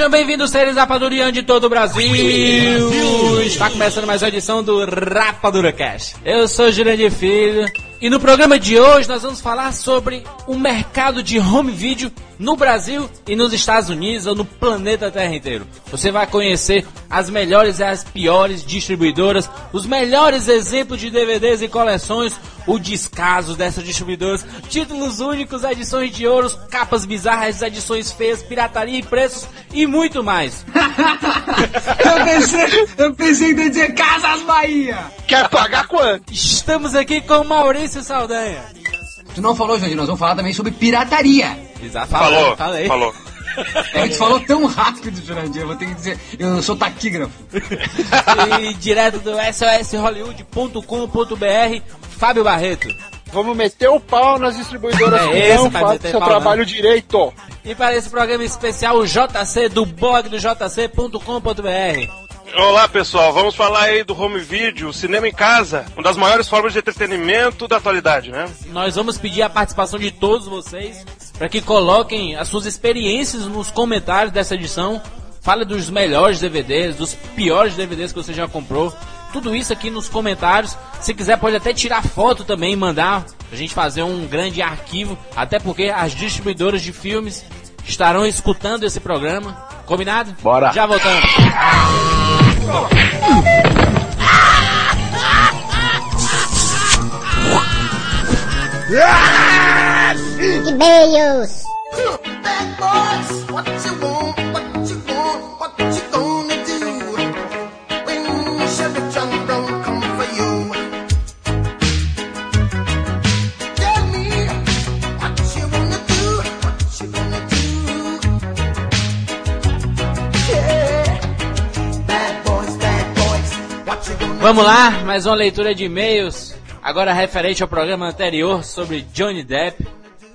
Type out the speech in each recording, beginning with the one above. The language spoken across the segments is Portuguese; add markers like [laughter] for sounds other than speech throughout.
Sejam bem-vindos, seres Rapadurian de todo o Brasil. Está começando mais uma edição do Rapadura Cast. Eu sou Jurandir Filho e no programa de hoje nós vamos falar sobre o mercado de home video no Brasil e nos Estados Unidos ou no planeta Terra inteiro. Você vai conhecer as melhores e as piores distribuidoras, os melhores exemplos de DVDs e coleções, o descaso dessas distribuidoras, títulos únicos, edições de ouros, capas bizarras, edições feias, pirataria e preços e muito mais. [laughs] Eu pensei, eu pensei em dizer Casas Bahia. Quer pagar quanto? Estamos aqui com Maurício Saldanha. Tu não falou, Jandir, nós vamos falar também sobre pirataria. Exato, Falou, falei. falou. É que tu falou tão rápido, Jurandir, eu vou ter que dizer, eu sou taquígrafo. [laughs] E direto do SOSHollywood.com.br, Fábio Barreto. Vamos meter o pau nas distribuidoras [laughs] É que esse, não fazem seu pau, trabalho direito. E para esse programa especial, o JC do blog do jc.com.br. Olá pessoal, vamos falar aí do home video, cinema em casa, uma das maiores formas de entretenimento da atualidade, né? Nós vamos pedir a participação de todos vocês para que coloquem as suas experiências nos comentários dessa edição. Fale dos melhores DVDs, dos piores DVDs que você já comprou. Tudo isso aqui nos comentários. Se quiser, pode até tirar foto também e mandar pra gente fazer um grande arquivo. Até porque as distribuidoras de filmes estarão escutando esse programa. Combinado? Bora. Já voltamos. e-mails. Bad boys, what you want, what you want, what you gonna Vamos lá, mais uma leitura de e-mails. Agora referente ao programa anterior sobre Johnny Depp.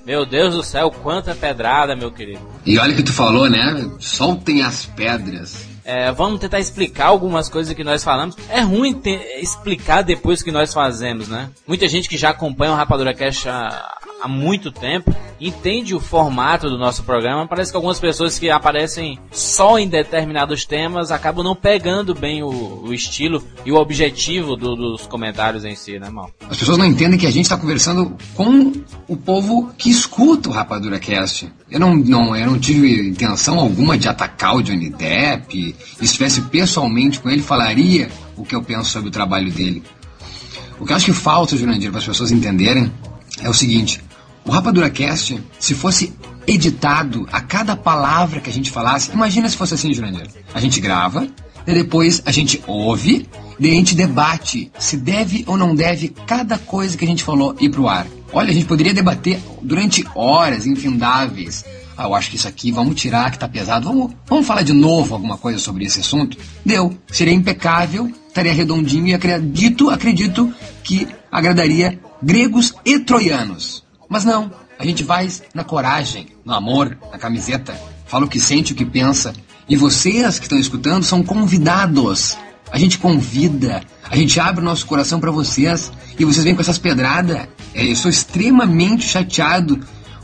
Meu Deus do céu, quanta pedrada, meu querido. E olha que tu falou, né? Soltem as pedras. É, vamos tentar explicar algumas coisas que nós falamos. É ruim explicar depois que nós fazemos, né? Muita gente que já acompanha o Rapadura Cash há, há muito tempo entende o formato do nosso programa. Parece que algumas pessoas que aparecem só em determinados temas acabam não pegando bem o, o estilo e o objetivo do- dos comentários em si, né, mal? As pessoas não entendem que a gente está conversando com o povo que escuta o Rapadura Cast. Eu não, não, eu não tive intenção alguma de atacar o Johnny Depp. Se estivesse pessoalmente com ele, falaria o que eu penso sobre o trabalho dele. O que eu acho que falta, Jurandir, para as pessoas entenderem, é o seguinte: o Rapadura Cast, se fosse editado a cada palavra que a gente falasse, imagina se fosse assim, Jurandir. A gente grava, e depois a gente ouve, e a gente debate se deve ou não deve cada coisa que a gente falou ir pro ar. Olha, a gente poderia debater durante horas infindáveis. Ah, eu acho que isso aqui, vamos tirar que tá pesado, vamos, vamos falar de novo alguma coisa sobre esse assunto? Deu, seria impecável, estaria redondinho e acredito, acredito que agradaria gregos e troianos. Mas não, a gente vai na coragem, no amor, na camiseta, fala o que sente, o que pensa. E vocês que estão escutando são convidados. A gente convida, a gente abre o nosso coração para vocês e vocês vêm com essas pedradas. É, eu estou extremamente chateado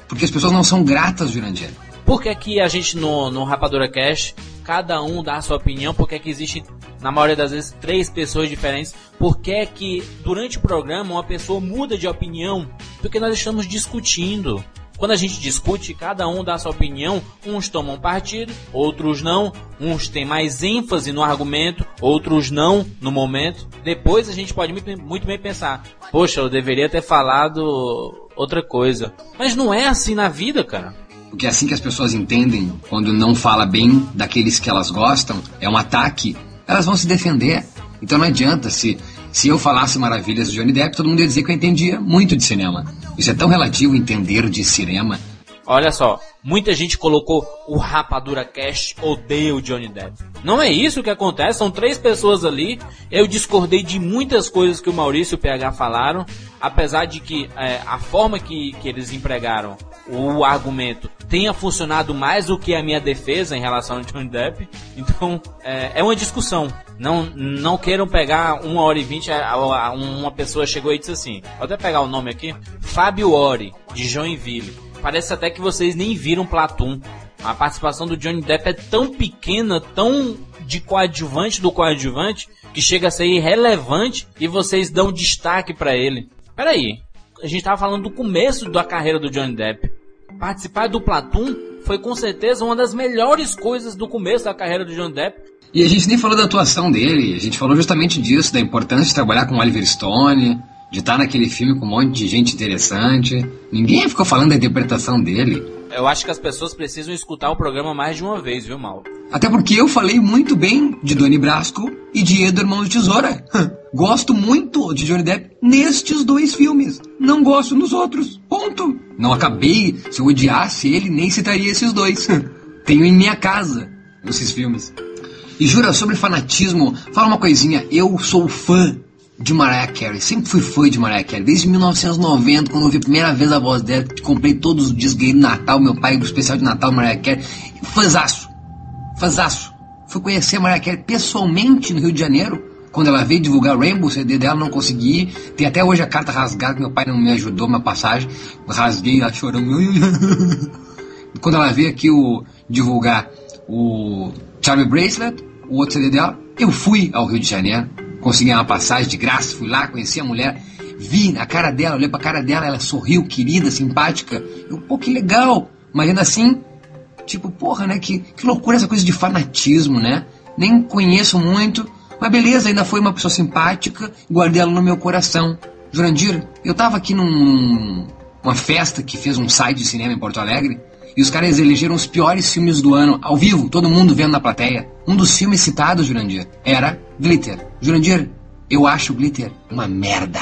porque as pessoas não são gratas, Jurandir. Por que, que a gente no, no Rapadura Cash, cada um dá a sua opinião? Por que, que existe, na maioria das vezes, três pessoas diferentes? Por que, que durante o programa uma pessoa muda de opinião? Porque nós estamos discutindo. Quando a gente discute, cada um dá sua opinião, uns tomam partido, outros não, uns têm mais ênfase no argumento, outros não no momento. Depois a gente pode muito bem pensar, poxa, eu deveria ter falado outra coisa. Mas não é assim na vida, cara. Porque é assim que as pessoas entendem quando não fala bem daqueles que elas gostam, é um ataque, elas vão se defender. Então não adianta se se eu falasse maravilhas de Johnny Depp, todo mundo ia dizer que eu entendia muito de cinema. Isso é tão relativo entender de cinema. Olha só, muita gente colocou o Rapadura Cast odeia o Johnny Depp. Não é isso que acontece, são três pessoas ali. Eu discordei de muitas coisas que o Maurício e o PH falaram, apesar de que é, a forma que, que eles empregaram o argumento tenha funcionado mais do que a minha defesa em relação ao Johnny Depp. Então, é, é uma discussão. Não, não queiram pegar uma hora e vinte. a- Uma pessoa chegou e disse assim: vou até pegar o nome aqui. Fábio Ori, de Joinville. Parece até que vocês nem viram Platum. A participação do Johnny Depp é tão pequena, tão de coadjuvante do coadjuvante, que chega a ser irrelevante e vocês dão destaque pra ele. Peraí, a gente tava falando do começo da carreira do Johnny Depp. Participar do Platum foi com certeza uma das melhores coisas do começo da carreira do Johnny Depp. E a gente nem falou da atuação dele, a gente falou justamente disso, da importância de trabalhar com Oliver Stone, de estar naquele filme com um monte de gente interessante. Ninguém ficou falando da interpretação dele. Eu acho que as pessoas precisam escutar o programa mais de uma vez, viu, Mauro? Até porque eu falei muito bem de Doni Brasco e de Edo Irmão de Tesoura. Gosto muito de Johnny Depp nestes dois filmes. Não gosto nos outros. Ponto. Não acabei. Se eu odiasse ele, nem citaria esses dois. Tenho em minha casa esses filmes. E jura, sobre fanatismo, fala uma coisinha. Eu sou fã de Mariah Carey. Sempre fui fã de Mariah Carey. Desde 1990, quando eu ouvi a primeira vez a voz dela, comprei todos os discos ganhei Natal, meu pai, o especial de Natal, Mariah Carey. Fãzaço. Fãzaço. Fui conhecer a Mariah Carey pessoalmente no Rio de Janeiro. Quando ela veio divulgar o Rainbow CD dela, não consegui. Tem até hoje a carta rasgada, meu pai não me ajudou, uma passagem. Rasguei ela chorando. [laughs] Quando ela veio aqui o, divulgar o Charlie Bracelet, o outro CD dela, eu fui ao Rio de Janeiro. Consegui uma passagem de graça, fui lá, conheci a mulher. Vi a cara dela, olhei pra cara dela, ela sorriu, querida, simpática. Eu, pô, que legal. Mas ainda assim, Tipo, porra, né? Que, que loucura essa coisa de fanatismo, né? Nem conheço muito, mas beleza, ainda foi uma pessoa simpática, guardei ela no meu coração. Jurandir, eu tava aqui num, uma festa que fez um site de cinema em Porto Alegre, e os caras elegeram os piores filmes do ano, ao vivo, todo mundo vendo na plateia. Um dos filmes citados, Jurandir, era Glitter. Jurandir, eu acho Glitter uma merda.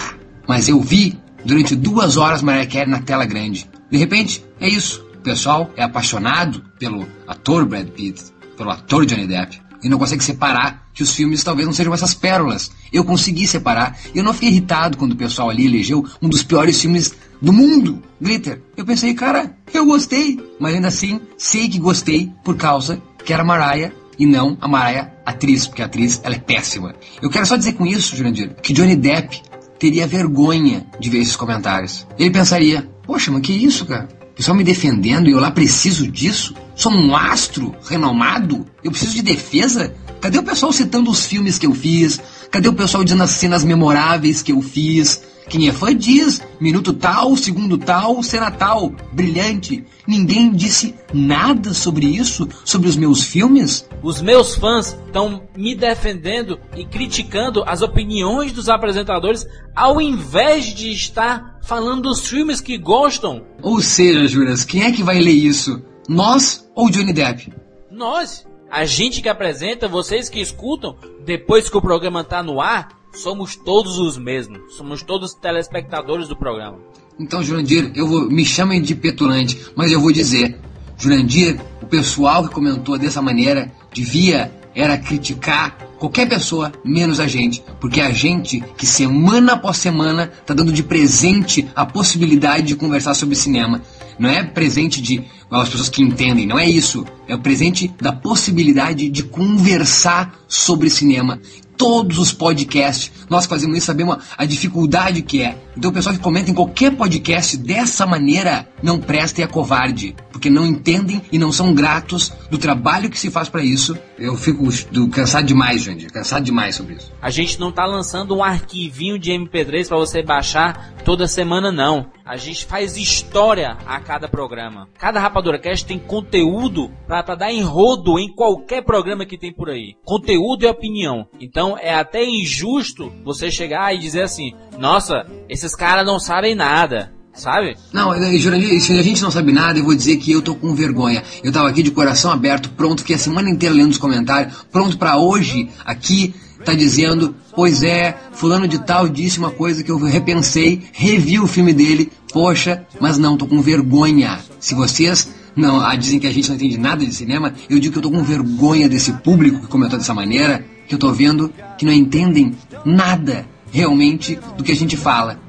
Mas eu vi durante duas horas Mariah Carey na tela grande. De repente, é isso. O pessoal é apaixonado pelo ator Brad Pitt, pelo ator Johnny Depp, e não consegue separar que os filmes talvez não sejam essas pérolas. Eu consegui separar, e eu não fiquei irritado quando o pessoal ali elegeu um dos piores filmes do mundo, Glitter. Eu pensei, cara, eu gostei, mas ainda assim sei que gostei por causa que era Mariah e não a Mariah atriz, porque a atriz ela é péssima. Eu quero só dizer com isso, Jurandir, que Johnny Depp teria vergonha de ver esses comentários. Ele pensaria, poxa, mas que isso, cara? O pessoal me defendendo e eu lá preciso disso? Sou um astro renomado? Eu preciso de defesa? Cadê o pessoal citando os filmes que eu fiz? Cadê o pessoal dizendo as cenas memoráveis que eu fiz? Quem é fã diz, minuto tal, segundo tal, cena tal, brilhante. Ninguém disse nada sobre isso, sobre os meus filmes? Os meus fãs estão me defendendo e criticando as opiniões dos apresentadores ao invés de estar falando dos filmes que gostam. Ou seja, Juras, quem é que vai ler isso? Nós ou Johnny Depp? Nós, a gente que apresenta, vocês que escutam, depois que o programa tá no ar, somos todos os mesmos. Somos todos telespectadores do programa. Então, Jurandir, eu vou, me chamem de petulante, mas eu vou dizer, Jurandir, o pessoal que comentou dessa maneira devia era criticar qualquer pessoa menos a gente, porque é a gente que semana após semana tá dando de presente a possibilidade de conversar sobre cinema. Não é presente de as pessoas que entendem, não é isso. É o presente da possibilidade de conversar sobre cinema. Todos os podcasts, nós fazemos isso sabemos a, a dificuldade que é. Então o pessoal que comenta em qualquer podcast dessa maneira não presta e é covarde, porque não entendem e não são gratos do trabalho que se faz para isso. Eu fico do- cansado demais, Jandir, cansado demais sobre isso. A gente não tá lançando um arquivinho de MP3 para você baixar toda semana não. A gente faz história a cada programa. Cada Rapadura Cast tem conteúdo pra dar enrodo em qualquer programa que tem por aí. Conteúdo e opinião. Então é até injusto você chegar e dizer assim: "Nossa, esses caras não sabem nada". Sabe? Não, eh, Jurandir, se a gente não sabe nada, eu vou dizer que eu tô com vergonha. Eu tava aqui de coração aberto, pronto, fiquei a semana inteira lendo os comentários, pronto pra hoje, aqui, tá dizendo, pois é, fulano de tal disse uma coisa que eu repensei, revi o filme dele, poxa, mas não, tô com vergonha. Se vocês não ah, dizem que a gente não entende nada de cinema, eu digo que eu tô com vergonha desse público que comentou dessa maneira, que eu tô vendo que não entendem nada realmente do que a gente fala.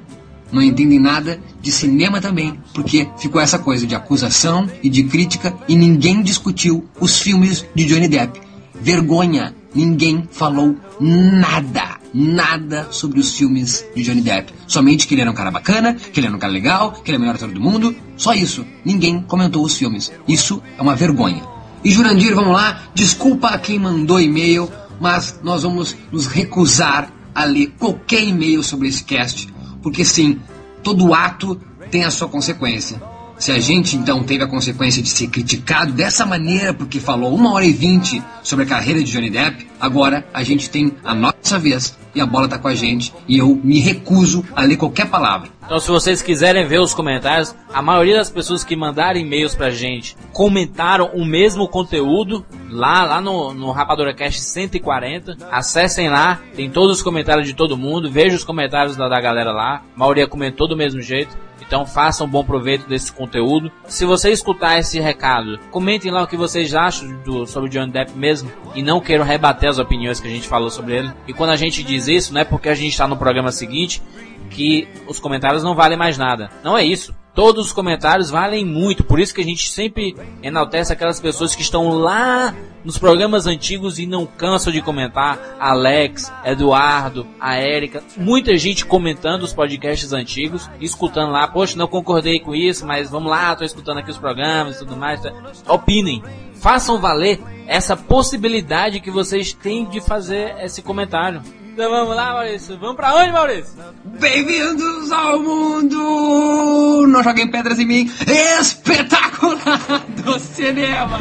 Não entendem nada de cinema também, porque ficou essa coisa de acusação e de crítica e ninguém discutiu os filmes de Johnny Depp. Vergonha, ninguém falou nada, nada sobre os filmes de Johnny Depp. Somente que ele era um cara bacana, que ele era um cara legal, que ele é o melhor ator do mundo. Só isso. Ninguém comentou os filmes. Isso é uma vergonha. E Jurandir, vamos lá, desculpa a quem mandou e-mail, mas nós vamos nos recusar a ler qualquer e-mail sobre esse cast, porque sim, todo ato tem a sua consequência. Se a gente então teve a consequência de ser criticado dessa maneira porque falou uma hora e vinte sobre a carreira de Johnny Depp, agora a gente tem a nossa vez e a bola tá com a gente e eu me recuso a ler qualquer palavra. Então, se vocês quiserem ver os comentários, a maioria das pessoas que mandaram e-mails pra gente comentaram o mesmo conteúdo lá, lá no, no Rapadura Cast 140. Acessem lá, tem todos os comentários de todo mundo, veja os comentários da, da galera lá. A maioria comentou do mesmo jeito. Então façam bom proveito desse conteúdo. Se você escutar esse recado, comentem lá o que vocês acham do, sobre o Johnny Depp mesmo. E não queiram rebater as opiniões que a gente falou sobre ele. E quando a gente diz isso, não é porque a gente está no programa seguinte que os comentários não valem mais nada. Não é isso. Todos os comentários valem muito, por isso que a gente sempre enaltece aquelas pessoas que estão lá nos programas antigos e não cansam de comentar. Alex, Eduardo, a Érica, muita gente comentando os podcasts antigos, escutando lá, poxa, não concordei com isso, mas vamos lá, tô escutando aqui os programas e tudo mais. tá? Opinem, façam valer essa possibilidade que vocês têm de fazer esse comentário. Então vamos lá, Maurício. Vamos pra onde, Maurício? Bem-vindos ao mundo! Não joguem pedras em mim! Espetacular do cinema!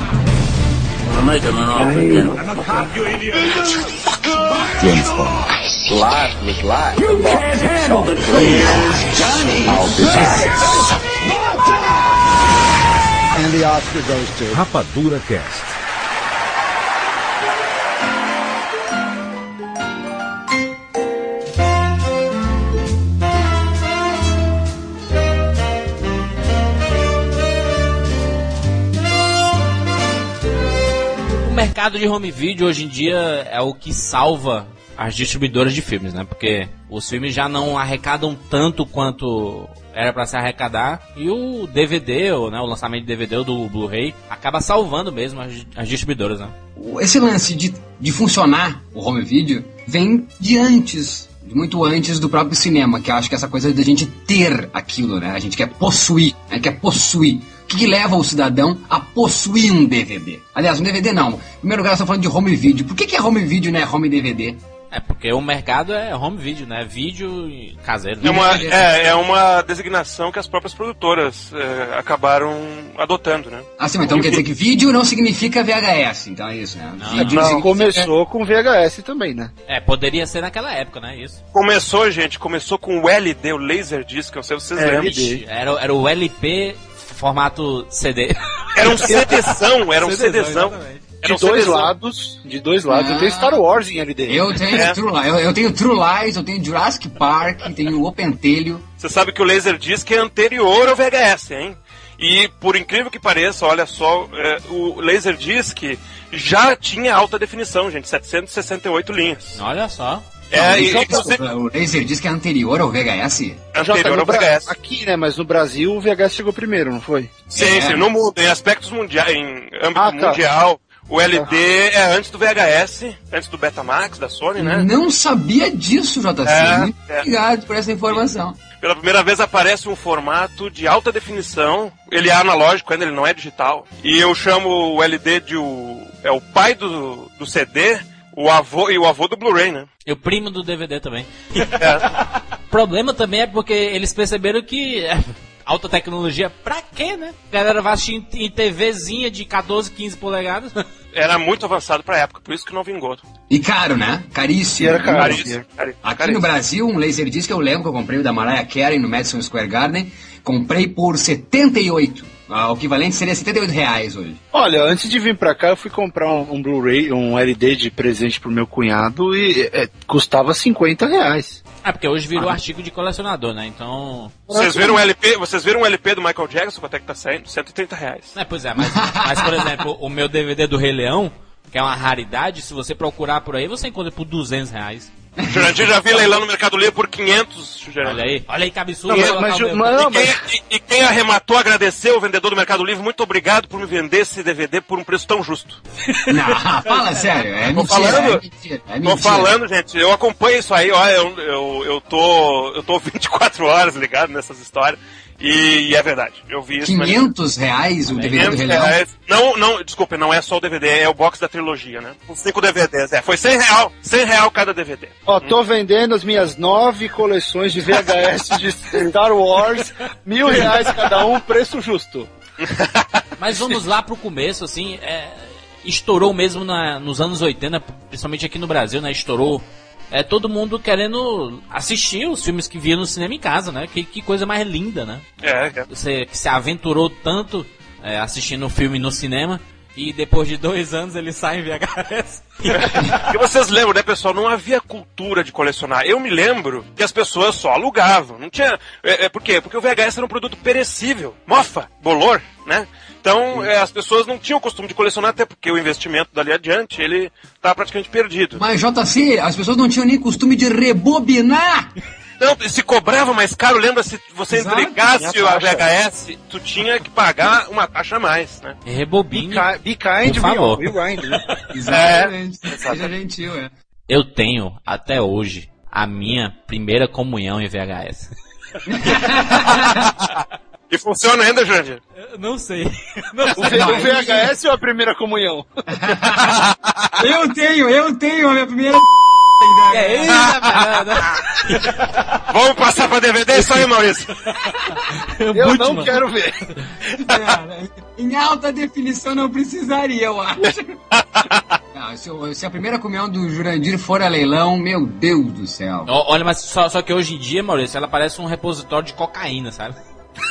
Rapadura Cast. Mercado de home video hoje em dia é o que salva as distribuidoras de filmes, né? Porque os filmes já não arrecadam tanto quanto era pra se arrecadar e o DVD, ou, né, o lançamento de DVD ou do Blu-ray acaba salvando mesmo as, as distribuidoras, né? Esse lance de, de funcionar o home video vem de antes, muito antes do próprio cinema, que eu acho que essa coisa da gente ter aquilo, né? A gente quer possuir, né? quer possuir. O que, leva o cidadão a possuir um DVD? Aliás, um DVD não. Em primeiro lugar, nós estamos falando de home video. Por que, que é home video, né? Home DVD? É porque o mercado é home video, né? Vídeo e caseiro. É né? uma, é, é uma designação que as próprias produtoras é, acabaram adotando, né? Ah, sim, mas então quer dizer que vídeo não significa VHS, então é isso, né? Não, vídeo Não, significa- começou com VHS também, né? É, poderia ser naquela época, né? Isso. Começou, gente, começou com o LD, o Laserdisc, eu não sei se vocês É, lembram. Era, era o LP formato CD. Era um [laughs] CDzão, era um CDzão. Era De dois CDzão. lados, de dois lados. Ah. Eu tenho Star Wars em LD. Eu tenho, É. True, eu, eu tenho True Lies, eu tenho Jurassic Park, tenho o Pentelho. Você sabe que o Laserdisc é anterior ao VHS, hein? E por incrível que pareça, olha só, é, o Laserdisc já tinha alta definição, gente, 768 linhas. Olha só. É, e, Não, inclusive, O Laserdisc é anterior ao VHS? Anterior ao VHS. Aqui, né? Mas no Brasil o VHS chegou primeiro, não foi? Sim, É. sim, no mundo, em aspectos mundiais, em âmbito Ah, tá. mundial, o LD é antes do VHS, antes do Betamax da Sony, né? Não sabia disso, JC. É, Muito é. obrigado por essa informação. Pela primeira vez aparece um formato de alta definição. Ele é analógico ainda, ele não é digital. E eu chamo o LD de o. É o pai do, do CD, o avô e o avô do Blu-ray, né? E o primo do DVD também. [laughs] É. O [laughs] problema também é porque eles perceberam que é, alta tecnologia, pra quê, né? A galera vai assistir em, TVzinha de 14, 15 polegadas. [laughs] Era muito avançado pra época, por isso que não vingou. E caro, né? Caríssimo. E era caro. Caríssimo, caríssimo, Aqui caríssimo. no Brasil, um Laserdisc eu lembro que eu comprei o da Mariah Carey no Madison Square Garden. Comprei por 78. Ah, O equivalente seria 78 reais hoje. Olha, antes de vir pra cá, eu fui comprar um, um Blu-ray, um LD de presente pro meu cunhado e é, custava 50 reais. É, porque hoje virou artigo de colecionador, né? Então. Vocês viram o LP, vocês viram o LP do Michael Jackson, quanto é que tá saindo? 130 reais. É, pois é, mas, mas por exemplo, o meu DVD do Rei Leão, que é uma raridade, se você procurar por aí, você encontra por 200 reais. Jurandir já vi leilão no Mercado Livre por 500, Jurandir. Olha aí, olha aí que absurdo. Não, mas- mas- mas- E quem, e- e quem arrematou agradeceu o vendedor do Mercado Livre. Muito obrigado por me vender esse DVD por um preço tão justo. Não, [laughs] fala sério, é Tô mentira, falando. é mentira. É Tô mentira. falando, gente, eu acompanho isso aí, ó, eu, eu, eu tô. Eu tô 24 horas ligado nessas histórias. E, e é verdade. Eu vi isso. mas- 500 reais o DVD do 500 Rei Leão? reais. Não, não, desculpe, não é só o DVD, é o box da trilogia, né? Com cinco DVDs, é. Foi 100 real, 100 real cada DVD. Ó, tô vendendo as minhas nove coleções de VHS de Star Wars, mil reais cada um, preço justo. [laughs] Mas vamos lá pro começo, assim, é, estourou mesmo na- nos anos 80, principalmente aqui no Brasil, né? Estourou é, todo mundo querendo assistir os filmes que via no cinema em casa, né? Que, que coisa mais linda, né? É, é. Você que se aventurou tanto é, assistindo o filme no cinema e depois de dois anos ele sai em VHS. [laughs] E vocês lembram, né, pessoal? Não havia cultura de colecionar. Eu me lembro que as pessoas só alugavam. Não tinha. É, é, por quê? Porque o VHS era um produto perecível. Mofa, bolor, né? Então, é, as pessoas não tinham o costume de colecionar, até porque o investimento dali adiante, ele tá praticamente perdido. Mas JC, as pessoas não tinham nem costume de rebobinar. Não, se cobrava mais caro, lembra se você Exato. entregasse a. VHS, tu tinha que pagar uma taxa a mais, né? Be, Rebobine. be kind, Por favor. rewind, né? [laughs] Exatamente. Seja gentil, é. Eu tenho, até hoje, a minha primeira comunhão em VHS. [laughs] [laughs] E funciona ainda, Jandir? Não [laughs] sei. O, V- o VHS ou a primeira comunhão? [laughs] Eu tenho, eu tenho a minha primeira. [laughs] É isso, Vamos passar pra DVD isso aí, Maurício. Eu não quero ver. em alta definição não precisaria, eu acho. Não, se, eu- se a primeira comunhão do Jurandir for a leilão, meu Deus do céu. Olha, mas só, só que hoje em dia, Maurício, ela parece um repositório de cocaína, sabe?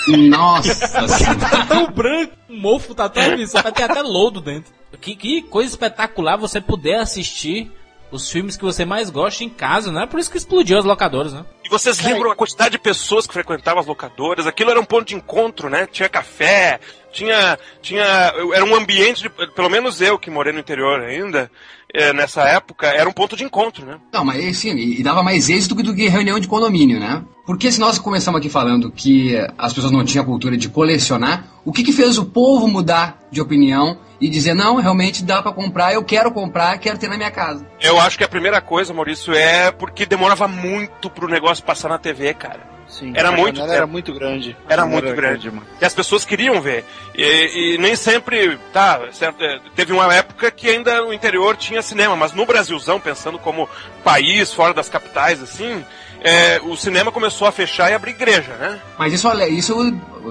Nossa [laughs] senhora. tão branco, o mofo tá tão absurdo, vai ter até lodo dentro. Que, que coisa espetacular você poder assistir os filmes que você mais gosta em casa, né? Por isso que explodiu as locadoras, né? E vocês lembram a quantidade de pessoas que frequentavam as locadoras? Aquilo era um ponto de encontro, né? Tinha café, tinha. tinha era um ambiente, de, pelo menos eu que morei no interior ainda, eh, nessa época, era um ponto de encontro, né? Não, mas sim, e dava mais êxito do que reunião de condomínio, né? Porque se nós começamos aqui falando que as pessoas não tinham a cultura de colecionar, o que que fez o povo mudar de opinião e dizer, não, realmente dá pra comprar, eu quero comprar, quero ter na minha casa. Eu acho que a primeira coisa, Maurício, é porque demorava muito pro negócio passar na TV, cara. Sim, Era a muito tempo. era muito grande. Era A muito grande. demais. E as pessoas queriam ver. E, e nem sempre. Tá, certo, é, teve uma época que ainda o interior tinha cinema, mas no Brasilzão, pensando como país, fora das capitais, assim, é, o cinema começou a fechar e abrir igreja, né? Mas isso, isso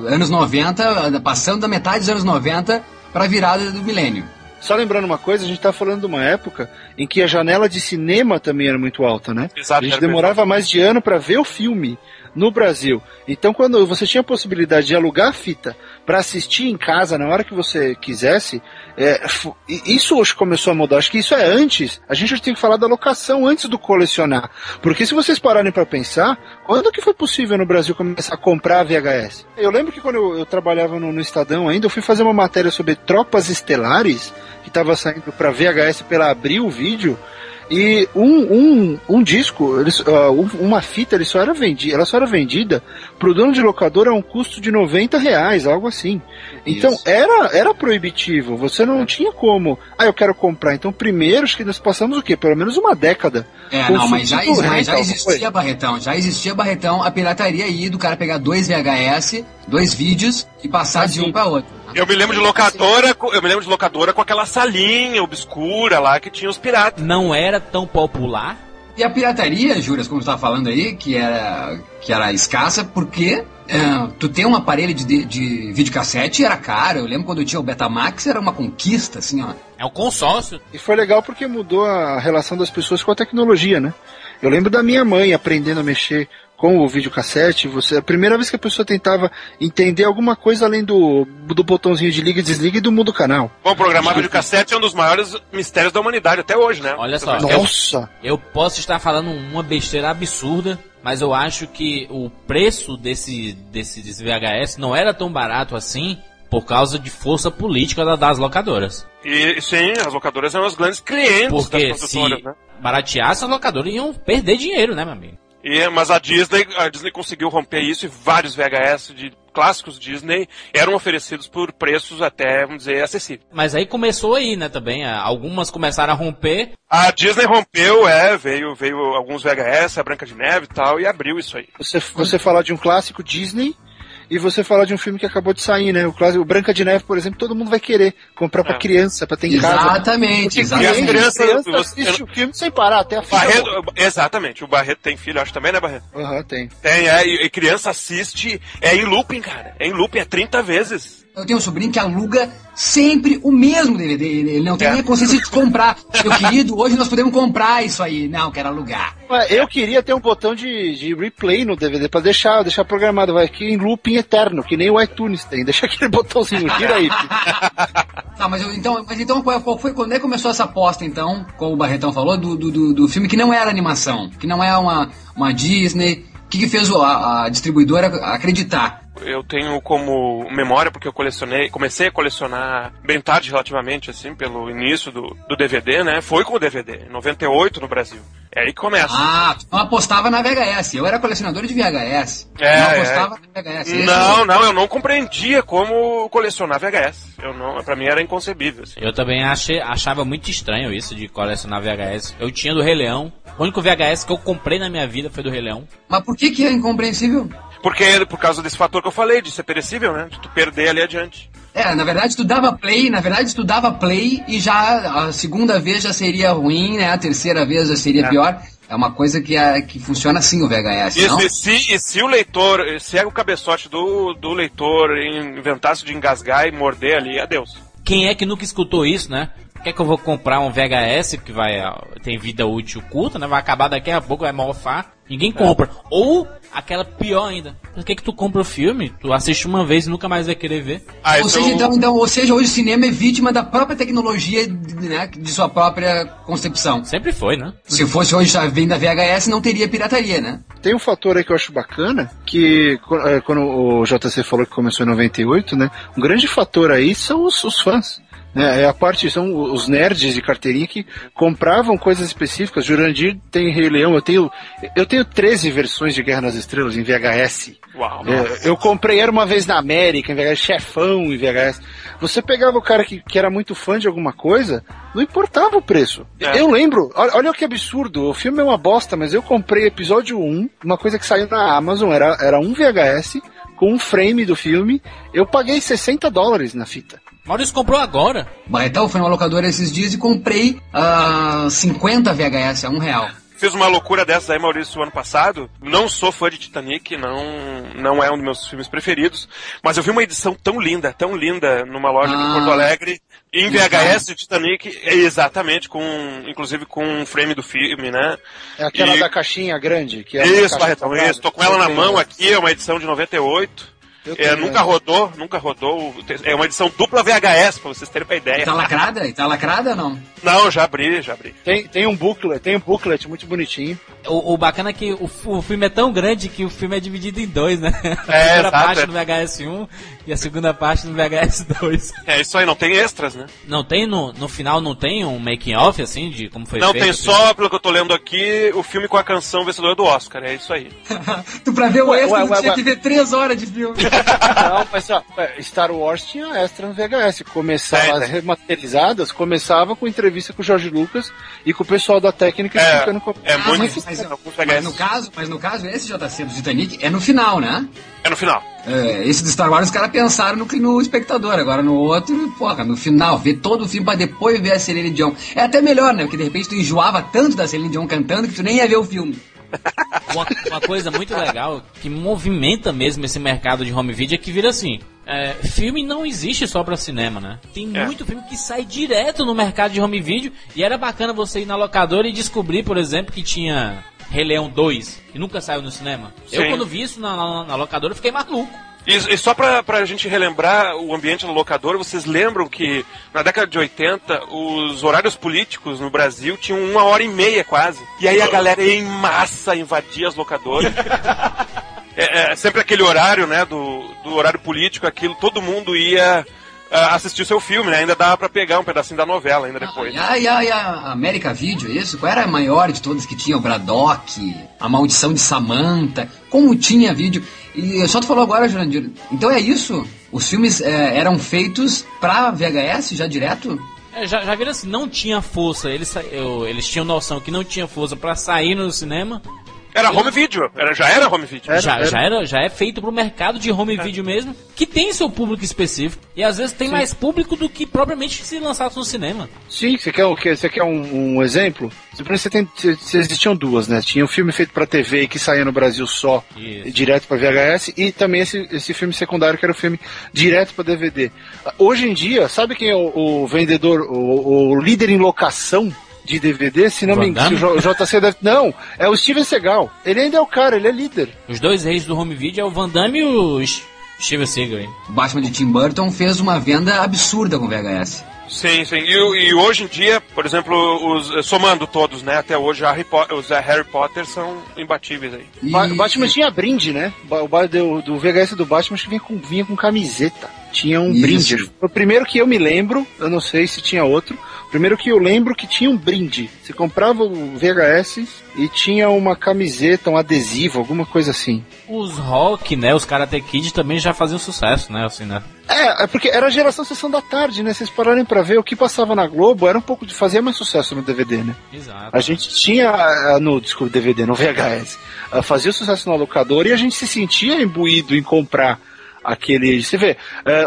anos 90, passando da metade dos anos 90 pra virada do milênio. Só lembrando uma coisa, a gente tá falando de uma época em que a janela de cinema também era muito alta, né? Exato, a gente demorava mais de ano para ver o filme no Brasil. Então, quando você tinha a possibilidade de alugar a fita para assistir em casa na hora que você quisesse, é, isso hoje começou a mudar. Acho que isso é antes. A gente tem que falar da locação antes do colecionar. Porque se vocês pararem para pensar, quando que foi possível no Brasil começar a comprar VHS? Eu lembro que quando eu, eu trabalhava no, no Estadão ainda, eu fui fazer uma matéria sobre tropas estelares, que estava saindo para VHS pela Abril Vídeo. E um, um, um disco, eles, um- uma fita, ele só era vendida, ela só era vendida pro dono de locadora a um custo de 90 reais, algo assim. Então Isso. era, era proibitivo, você não tinha como, ah, eu quero comprar. Então primeiro, acho que nós passamos o quê? Pelo menos uma década. É, não, mas já, já não existia? Barretão, já existia Barretão, a pirataria aí do cara pegar dois VHS, dois vídeos e passar de um pra outro. Eu me lembro de locadora, eu me lembro de locadora com aquela salinha obscura lá que tinha os piratas. Não era tão popular. E a pirataria, Júlias, como você estava falando aí, que era, que era escassa, porque é, tu ter um aparelho de, de, de videocassete era caro. Eu lembro quando eu tinha o Betamax, era uma conquista, assim, ó. É o consórcio. E foi legal porque mudou a relação das pessoas com a tecnologia, né? Eu lembro da minha mãe aprendendo a mexer com o videocassete, você, a primeira vez que a pessoa tentava entender alguma coisa além do, do botãozinho de liga e desliga e do mundo canal. Bom, programar videocassete é um dos maiores mistérios da humanidade até hoje, né? Olha só, Eu- eu, Nossa! eu posso estar falando uma besteira absurda, mas eu acho que o preço desse, desse, desse VHS não era tão barato assim por causa de força política da- das locadoras. E sim, as locadoras são os grandes clientes Porque das se né? barateasse, as locadoras iam perder dinheiro, né, meu amigo? E, mas a Disney, a Disney conseguiu romper isso e vários VHS de clássicos Disney eram oferecidos por preços até, vamos dizer, acessíveis. Mas aí começou aí, né, também. ah, Algumas começaram a romper. A Disney rompeu, é, veio, veio alguns VHS, a Branca de Neve e tal, e abriu isso aí. Você, você falar de um clássico Disney e você falar de um filme que acabou de sair, né? O clássico o Branca de Neve, por exemplo, todo mundo vai querer comprar pra É. criança, pra ter em casa. Exatamente, exatamente. criança, assiste o filme sem parar, até a Barreto, exatamente, o Barreto tem filho, acho também, né, Barreto? Aham, tem. Tem, é, e, e criança assiste, é em looping, cara. É em looping, é 30 vezes. Eu tenho um sobrinho que aluga sempre o mesmo DVD. Ele não tem É. nem consciência de comprar. Meu querido, hoje nós podemos comprar isso aí. Não, quero alugar. Eu queria ter um botão de, de replay no DVD pra deixar, deixar programado, vai aqui em looping eterno, que nem o iTunes tem. Deixa aquele [laughs] botãozinho, gira aí. [laughs] Tá, mas eu- então, mas então qual, qual foi, quando é que começou essa aposta, então, como o Barretão falou, do, do, do, filme que não era animação, que não é uma, uma Disney, o que, que fez o- a, a distribuidora acreditar? Eu tenho como memória, porque eu colecionei, comecei a colecionar bem tarde relativamente, assim, pelo início do, do DVD, né? Foi com o DVD, em 98 no Brasil. É aí que começa. Ah, tu não apostava na VHS. Eu era colecionador de VHS. É, não é. apostava na VHS. Esse não, não, eu não compreendia como colecionar VHS. Eu não, pra mim era inconcebível. Assim. Eu também achei, achava muito estranho isso de colecionar VHS. Eu tinha do Rei Leão. O único VHS que eu comprei na minha vida foi do Rei Leão. Mas por que que é incompreensível? Porque por causa desse fator que eu falei, de ser perecível, né? De tu perder ali adiante. É, na verdade tu dava play, na verdade tu dava play e já a segunda vez já seria ruim, né? A terceira vez já seria É. pior. É uma coisa que, é, que funciona assim o VHS, Isso, não? e se, e se o leitor, se é o cabeçote do, do leitor inventasse de engasgar e morder ali, adeus. Quem é que nunca escutou isso, né? Por que, é que eu vou comprar um VHS que vai tem vida útil curta, né? Vai acabar daqui a pouco, vai mofar. Ninguém compra. Ou aquela pior ainda. Por que, que tu compra o filme? Tu assiste uma vez e nunca mais vai querer ver. Ah, Ou seja, então, então, ou seja, hoje o cinema é vítima da própria tecnologia, né, de sua própria concepção. Sempre foi, né? Se fosse hoje já vem da VHS, não teria pirataria, né? Tem um fator aí que eu acho bacana, que qu- é, quando o JC falou que começou em 98, né? Um grande fator aí são os, os fãs. Né, é a parte, são os nerds de carteirinha que compravam coisas específicas. Jurandir tem Rei Leão, eu tenho, eu tenho 13 versões de Guerra nas Estrelas em VHS. Uau. É, eu comprei Era Uma Vez na América, em VHS, Chefão em VHS. Você pegava o cara que, que era muito fã de alguma coisa, não importava o preço. É. Eu lembro, olha, olha que absurdo, o filme é uma bosta, mas eu comprei episódio 1, uma coisa que saiu na Amazon, era, era um VHS, com um frame do filme, eu paguei 60 dólares na fita. Maurício comprou agora. Barretão foi numa locadora esses dias e comprei ah, 50 VHS a um real. Fiz uma loucura dessas aí, Maurício, ano passado. Não sou fã de Titanic, não, não é um dos meus filmes preferidos. Mas eu vi uma edição tão linda, tão linda, numa loja Ah. Porto Alegre, em VHS de Titanic, exatamente, com, inclusive com um frame do filme, né? É aquela E- da caixinha grande, que é uma Isso, Barretão, isso. Tô com ela na mão aqui, é uma edição de 98. Eu É, nunca rodou, nunca rodou. É uma edição dupla VHS, pra vocês terem uma E ideia. tá lacrada? E tá lacrada ou não? Não, já abri, já abri. Tem, tem um booklet, tem um booklet muito bonitinho. O, o bacana é que o, o filme é tão grande que o filme é dividido em dois, né? A É, [laughs] primeira exato, parte é. no VHS 1 e a segunda parte no VHS 2. É isso aí, não tem extras, né? Não tem no, no final, não tem um making off assim de como foi Não, feito? tem assim? só, pelo que eu tô lendo aqui, o filme com a canção vencedora do Oscar. É isso aí. [laughs] tu pra ver o Ué, extra, ué, tu ué, tinha ué. que ver três horas de filme. [laughs] Não, mas ó, é, Star Wars tinha extra no VHS. Começava, Tem, as tem. remasterizadas, começava com entrevista com o Jorge Lucas e com o pessoal da técnica É, explicando como. é muito mas, difícil. mas- mas VHS. no caso, mas no caso, esse JC do Titanic é no final, né? É no final. É, esse do Star Wars os caras pensaram no, no espectador, agora no outro, porra, no final, ver todo o filme pra depois ver a Celine Dion. É até melhor, né? Porque de repente tu enjoava tanto da Celine Dion cantando que tu nem ia ver o filme. [laughs] Uma, uma coisa muito legal que movimenta mesmo esse mercado de home video é que vira assim. é, filme não existe só pra cinema, né? Tem É. muito filme que sai direto no mercado de home video e era bacana você ir na locadora e descobrir, por exemplo, que tinha Rei Leão 2, que nunca saiu no cinema. Eu, Sim. quando vi isso na, na, na locadora, fiquei maluco. E, e só pra, pra gente relembrar o ambiente da locadora, vocês lembram que na década de 80 os horários políticos no Brasil tinham uma hora e meia quase. E aí a galera em massa invadir as locadoras. [laughs] é, é sempre aquele horário, né, do, do horário político, aquilo, todo mundo ia assistir o seu filme, né? Ainda dava pra pegar um pedacinho da novela ainda depois. E a, e a, e a América Video, isso? Qual era a maior de todas que tinha? O Braddock, a Maldição de Samantha, como tinha vídeo. E só tu falou agora, Jurandir. Então é isso? Os filmes é, eram feitos pra VHS já direto? É, já, já viram assim, não tinha força, eles, eu- eles tinham noção que não tinha força pra sair no cinema, Era home video, era, já era home video. já, já, era, já é feito pro mercado de home video mesmo, que tem seu público específico, e às vezes tem mais público do que propriamente se lançasse no cinema. Sim, você quer o quê? Você quer um, um exemplo? Você tem, você- existiam duas, né? Tinha um filme feito pra TV que saía no Brasil só, Isso. direto pra VHS, e também esse, esse filme secundário que era o filme direto pra DVD. Hoje em dia, sabe quem é o, o vendedor, o, o líder em locação de DVD? Se não Van me engano, o JC deve. Não, é o Steven Seagal. Ele ainda é o cara, ele é líder. Os dois reis do home video é o Van Damme e o Steven Seagal. hein? O Batman de Tim Burton fez uma venda absurda com VHS. Sim, sim. E, e hoje em dia, por exemplo, os, somando todos, né? Até hoje, Harry os eh, Harry Potter são imbatíveis aí. E- Ba- O Batman tinha brinde, né? O do, do VHS do Batman acho que vinha com, vinha com camiseta. Tinha um Isso. brinde. O primeiro que eu me lembro, eu não sei se tinha outro. Primeiro que eu lembro que tinha um brinde. Você comprava o VHS e tinha uma camiseta, um adesivo, alguma coisa assim. Os rock, né, os Karate Kid também já faziam sucesso, né, assim, né? É, é porque era a geração sessão da tarde, né? Vocês pararem pra ver o que passava na Globo, era um pouco de fazer mais sucesso no DVD, né? Exato. A gente tinha ah, no desculpa, DVD, no VHS, ah, fazia sucesso na locadora e a gente se sentia imbuído em comprar aquele. Você vê,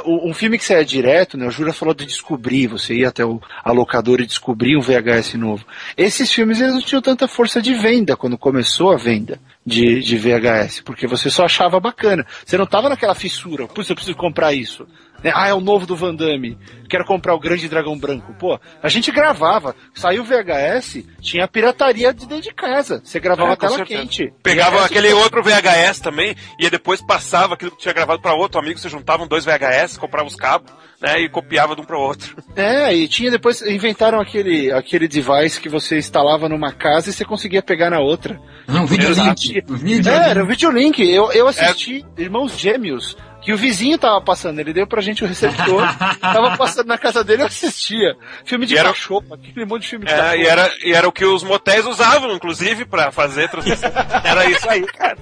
o- um filme que saia direto, né? O Jura falou de descobrir, você ia até o, a locadora e descobrir um VHS novo. Esses filmes eles não tinham tanta força de venda quando começou a venda de, de VHS, porque você só achava bacana. Você não tava naquela fissura, putz, eu preciso comprar isso. Né? Ah, é o novo do Van Damme. Quero comprar o Grande Dragão Branco. Pô, a gente gravava. Saiu o VHS, tinha pirataria de dentro de casa. Você gravava É, tela certeza. quente. Pegava VHS aquele outro VHS também, e depois passava aquilo que tinha gravado pra outro amigo, você juntavam dois VHS, comprava os cabos, né, e copiava de um pro outro. [laughs] É, e tinha depois, inventaram aquele, aquele device que você instalava numa casa e você conseguia pegar na outra. Não, videolink. Exato. Video É, era Videolink. Eu, eu assisti Irmãos Gêmeos, que o vizinho tava passando, ele deu pra gente o receptor, [laughs] tava passando na casa dele, eu assistia. Filme de E era- cachorro, aquele monte de filme de É, cachorro. e era, e era o que os motéis usavam, inclusive, pra fazer transmissão. Era isso aí, cara.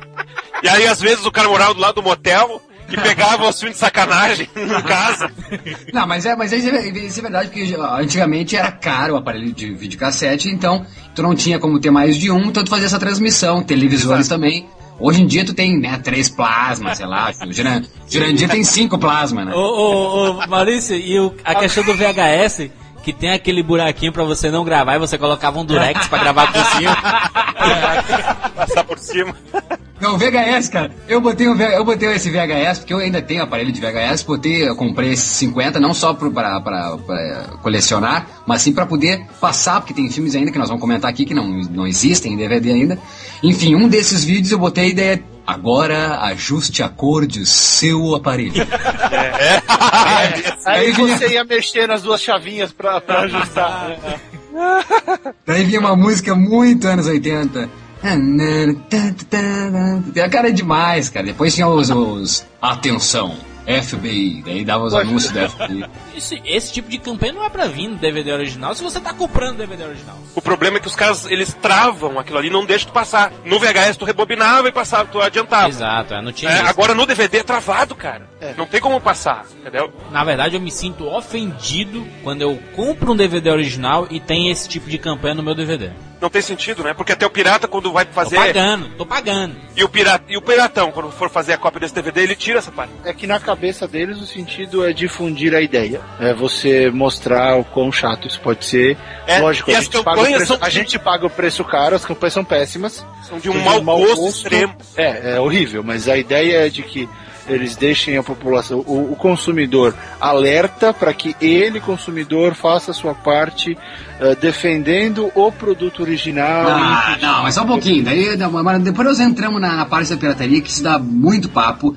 E aí, às vezes, o cara morava do lado do motel e pegava os filmes de sacanagem [laughs] em casa. Não, mas é, mas isso é, isso é verdade, porque antigamente era caro o aparelho de videocassete, então tu não tinha como ter mais de um, então tu fazia essa transmissão, televisores também. Hoje em dia tu tem, né, três plasmas, sei lá, o Juran- Jurandir tem cinco plasmas, né? Ô, ô, ô, Maurício, e o- a questão do VHS, que tem aquele buraquinho pra você não gravar e você colocava um durex pra gravar por cima. [laughs] Passar por cima. Não, VHS, cara. Eu botei, um, V- eu botei esse VHS, porque eu ainda tenho aparelho de VHS, botei, eu comprei esses 50, não só pro, pra, pra, pra colecionar, mas sim pra poder passar, porque tem filmes ainda que nós vamos comentar aqui que não, não existem em DVD ainda. Enfim, um desses vídeos eu botei a ideia. Agora ajuste a cor de seu aparelho. [laughs] Aí Aí vinha- você ia mexer nas duas chavinhas pra, pra ajustar. Daí vinha uma música muito anos 80. Cara, é demais, cara. Depois tinha os, os Atenção, FBI. Daí dava os anúncios da FBI. Esse, esse tipo de campanha não é pra vir no DVD original se você tá comprando DVD original. O problema é que os caras, eles travam aquilo ali e não deixam tu passar. No VHS tu rebobinava e passava, tu adiantava. Exato, é, não tinha É, isso. agora no DVD é travado, cara. Não tem como passar, entendeu? Na verdade, eu me sinto ofendido quando eu compro um DVD original e tem esse tipo de campanha no meu DVD. Não tem sentido, né? Porque até o pirata, quando vai Tô fazer. pagando, tô pagando. E o, pirata, e o piratão, quando for fazer a cópia desse DVD, ele tira essa parte. É que na cabeça deles o sentido é difundir a ideia. É você mostrar o quão chato isso pode ser. É, Lógico, a as gente, paga o preço, são- a gente paga o preço caro, as campanhas são péssimas. São de um mau gosto extremo. É, é horrível, mas a ideia é de que eles deixem a população, o, o consumidor alerta para que ele, consumidor, faça a sua parte eh, defendendo o produto original. Ah, não, mas só um pouquinho. Daí, não, mas depois nós entramos na, na parte da pirataria, que isso dá muito papo.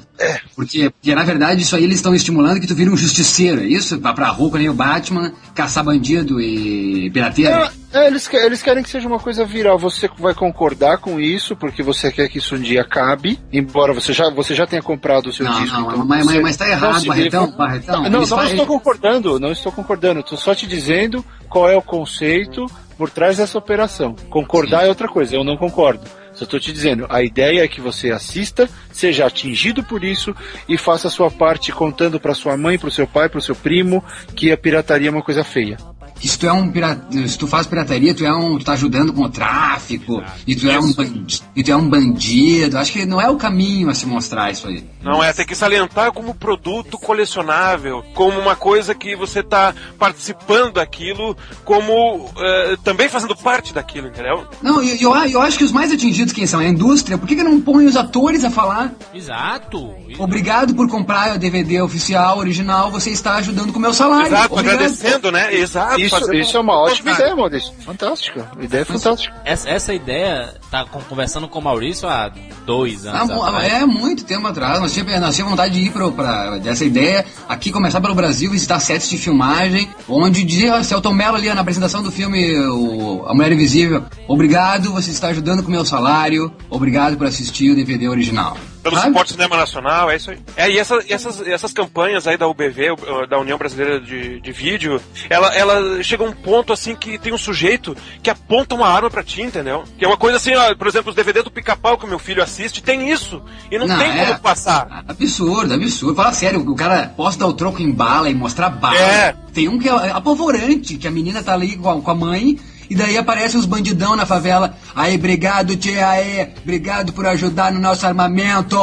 Porque, porque, na verdade, isso aí eles estão estimulando que tu vira um justiceiro, é isso? Vá pra rua, nem o Batman, caçar bandido e pirateiro. É, é, eles, que- eles querem que seja uma coisa viral. Você vai concordar com isso, porque você quer que isso um dia acabe, embora você já, você já tenha comprado o seu Não, disco. não, então mas- você mas- mas tá não errado, se Barretão, Barretão, Não, não, não fazem- estou concordando, não estou concordando. Estou só te dizendo qual é o conceito por trás dessa operação. Concordar é outra coisa, eu não concordo. Só estou te dizendo, a ideia é que você assista, seja atingido por isso e faça a sua parte contando para sua mãe, para o seu pai, para o seu primo que a pirataria é uma coisa feia. Que se tu é um pirata, se tu faz pirataria, tu é um, tu tá ajudando com o tráfico, e tu é um bandido, e tu é um bandido. Acho que não é o caminho a se mostrar isso aí. Não é, tem que salientar como produto colecionável, como uma coisa que você está participando daquilo, como eh, também fazendo parte daquilo, entendeu? Não, e eu, eu acho que os mais atingidos quem são? É a indústria. Por que, que não põe os atores a falar? Exato. Obrigado por comprar o DVD oficial, original, você está ajudando com o meu salário. Exato, Obrigado. agradecendo, né? Exato. Isso, fazendo isso é uma um- ótima ideia, Maurício. Fantástica. Ideia fantástica. Essa, essa ideia, tá conversando com o Maurício há dois anos atrás. é muito tempo atrás. Nós tínhamos, nós tínhamos vontade de ir pro, pra, dessa ideia. Aqui começar pelo Brasil, visitar sets de filmagem, onde dizia Celton Mello ali na apresentação do filme o, A Mulher Invisível. Obrigado, você está ajudando com o meu salário. Obrigado por assistir o DVD original. Pelo suporte cinema nacional, é isso aí. É, e essa- essas, essas campanhas aí da UBV, o- da União Brasileira de, de Vídeo, ela, ela chega a um ponto assim que tem um sujeito que aponta uma arma pra ti, entendeu? Que é uma coisa assim, ó, por exemplo, os DVD do pica-pau que o meu filho assiste, tem isso. E não, tem é. como passar. Absurdo, absurdo. Fala sério, o cara possa dar o troco em bala e mostrar bala. É. Tem um que é apavorante, que a menina tá ali com a, com a mãe. E daí aparecem os bandidão na favela. Aí, obrigado, tia, aí. Obrigado por ajudar no nosso armamento.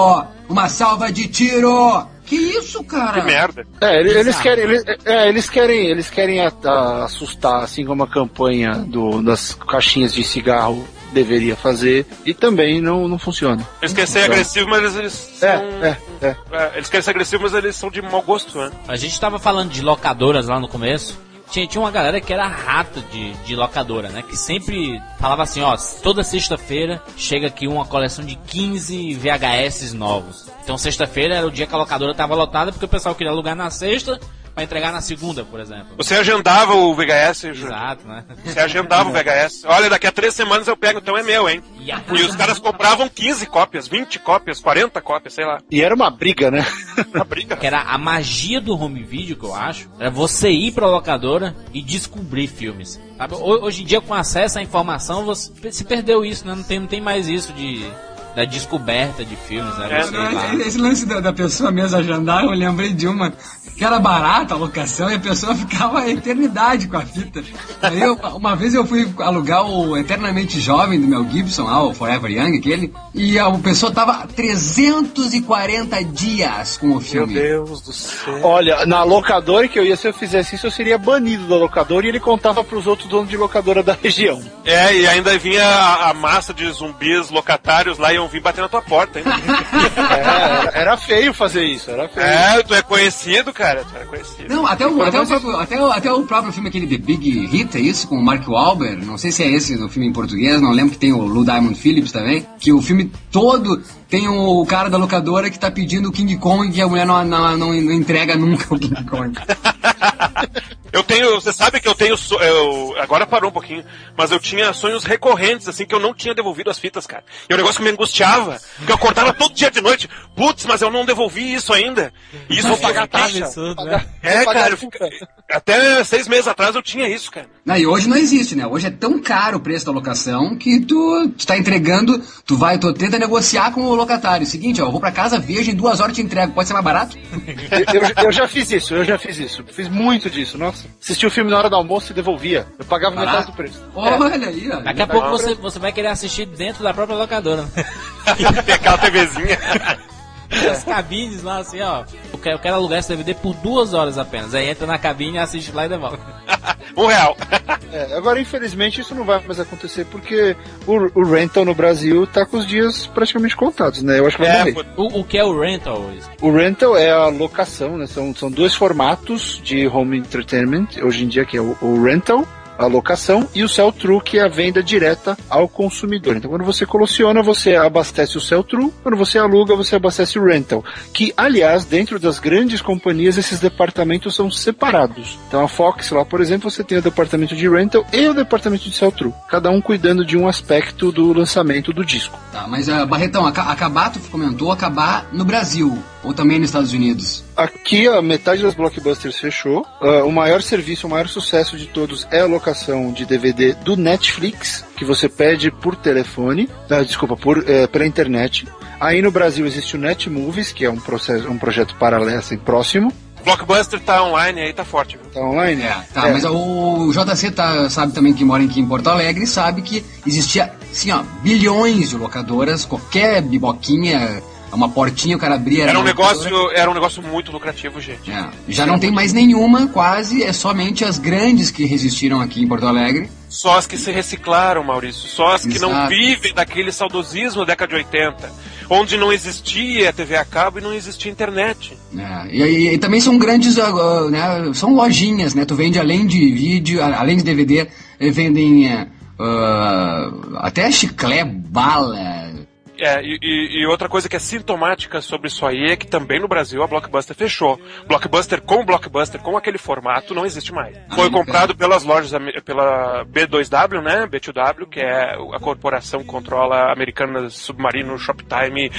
Uma salva de tiro. Que isso, cara? Que merda. É, ele- eles querem, eles, é, eles querem, eles querem a- a- assustar, assim como a campanha do, das caixinhas de cigarro deveria fazer, e também não, não funciona. Eles querem ser agressivos, mas eles, eles É, são... é, é. é, Eles querem ser agressivos, mas eles são de mau gosto, né? A gente tava falando de locadoras lá no começo. Tinha, tinha uma galera que era rato de, de locadora, né? Que sempre falava assim, ó, toda sexta-feira chega aqui uma coleção de 15 VHS novos. Então sexta-feira era o dia que a locadora tava lotada porque o pessoal queria alugar na sexta pra entregar na segunda, por exemplo. Você agendava o VHS, Ju? Exato, né? Você agendava o VHS. Olha, daqui a três semanas eu pego, então é meu, hein? E E os caras compravam 15 cópias, 20 cópias, 40 cópias, sei lá. E era uma briga, né? Uma briga. Que era a magia do home video, que eu acho, era você ir pra locadora e descobrir filmes. Sabe? Ho- Hoje em dia, com acesso à informação, você se perdeu isso, né? Não tem, não tem mais isso de da descoberta de filmes, né? É, não. Esse lance da, da pessoa mesmo agendar, eu lembrei de uma que era barata a locação e a pessoa [laughs] ficava a eternidade com a fita. Aí eu- uma vez eu fui alugar o Eternamente Jovem do Mel Gibson, lá, o Forever Young, aquele, e a pessoa tava 340 dias com o Meu filme. Deus do céu. Olha, na locadora que eu ia, se eu fizesse isso, eu seria banido da locadora e ele contava pros outros donos de locadora da região. É, e ainda vinha a, a massa de zumbis locatários lá e iam vir bater na tua porta, hein? É, era, era feio fazer isso, era feio. é, tu é conhecido, cara. Tu é conhecido. Não, até o, até, o próprio, até, o, até o próprio filme, aquele The Big Hit, é isso? Com o Mark Wahlberg. Não sei se é esse do filme em português, não lembro que tem o Lou Diamond Phillips também. Que o filme todo tem o cara da locadora que tá pedindo o King Kong e a mulher não, não, não, não entrega nunca o King Kong. [laughs] Eu tenho, você sabe que eu tenho, eu, agora parou um pouquinho, mas eu tinha sonhos recorrentes, assim, que eu não tinha devolvido as fitas, cara. E o negócio que me angustiava, que eu acordava todo dia de noite, putz, mas eu não devolvi isso ainda. E isso Vou pagar taxa. absurdo, né? É, cara, fica- até seis meses atrás eu tinha isso, cara. Não, e hoje não existe, né? Hoje é tão caro o preço da locação que tu, tu tá entregando, tu vai, tu tenta negociar com o locatário. Seguinte, ó, eu vou pra casa, vejo, em duas horas te entrego. Pode ser mais barato? Eu, eu- eu já fiz isso, eu já fiz isso. Fiz muito disso, nossa. Assisti o filme na hora do almoço e devolvia. Eu pagava Caraca. metade do preço. Olha aí, ó. Daqui a pouco você, você vai querer assistir dentro da própria locadora. [laughs] Tem aquela TVzinha. [laughs] As cabines lá, assim, ó. Eu quero, eu quero alugar esse DVD por duas horas apenas. Aí entra na cabine, assiste lá e devolve. [laughs] Um real. [laughs] É, agora, infelizmente, isso não vai mais acontecer porque o, o rental no Brasil tá com os dias praticamente contados, né? Eu acho que vai É, morrer. O, o que é o rental? Luiz? O rental é a locação, né? São, são dois formatos de home entertainment hoje em dia, que é o, o rental, a locação, e o sell-through, que é a venda direta ao consumidor. Então, quando você coleciona, você abastece o sell-through, quando você aluga, você abastece o rental. Que, aliás, dentro das grandes companhias, esses departamentos são separados. Então, a Fox, lá, por exemplo, você tem o departamento de rental e o departamento de sell-through. Cada um cuidando de um aspecto do lançamento do disco. Tá, mas uh, Barretão, aca- acabar, tu comentou acabar no Brasil, ou também nos Estados Unidos. Aqui a metade das blockbusters fechou. Ah, o maior serviço, o maior sucesso de todos é a locação de DVD do Netflix, que você pede por telefone, ah, desculpa, por, eh, pela internet. Aí no Brasil existe o Net Movies, que é um, processo, um projeto paralelo, assim, próximo. O Blockbuster tá online aí, tá forte, viu? Tá online? É, tá, mas o JC tá, sabe também que mora aqui em Porto Alegre, sabe que existia, assim, ó, bilhões de locadoras, qualquer biboquinha, uma portinha o cara abria. Era um uma locadora. negócio, era um negócio muito lucrativo, gente. É, já não tem mais nenhuma, quase, é somente as grandes que resistiram aqui em Porto Alegre. Só as que se reciclaram, Maurício. Só as que não Exato. vivem daquele saudosismo da década de 80. Onde não existia TV a cabo e não existia internet. né? E, e- e também são grandes, ah, né, são lojinhas, né? Tu vende além de vídeo, além de DVD, eh, vendem ah, até chiclé, bala. É, e, e- outra coisa que é sintomática sobre isso aí é que também no Brasil a Blockbuster fechou. Blockbuster com Blockbuster, com aquele formato, não existe mais. Foi Ah, comprado pelas lojas, pela B2W, né? B2W, que é a corporação que controla Americanas, Submarino, Shoptime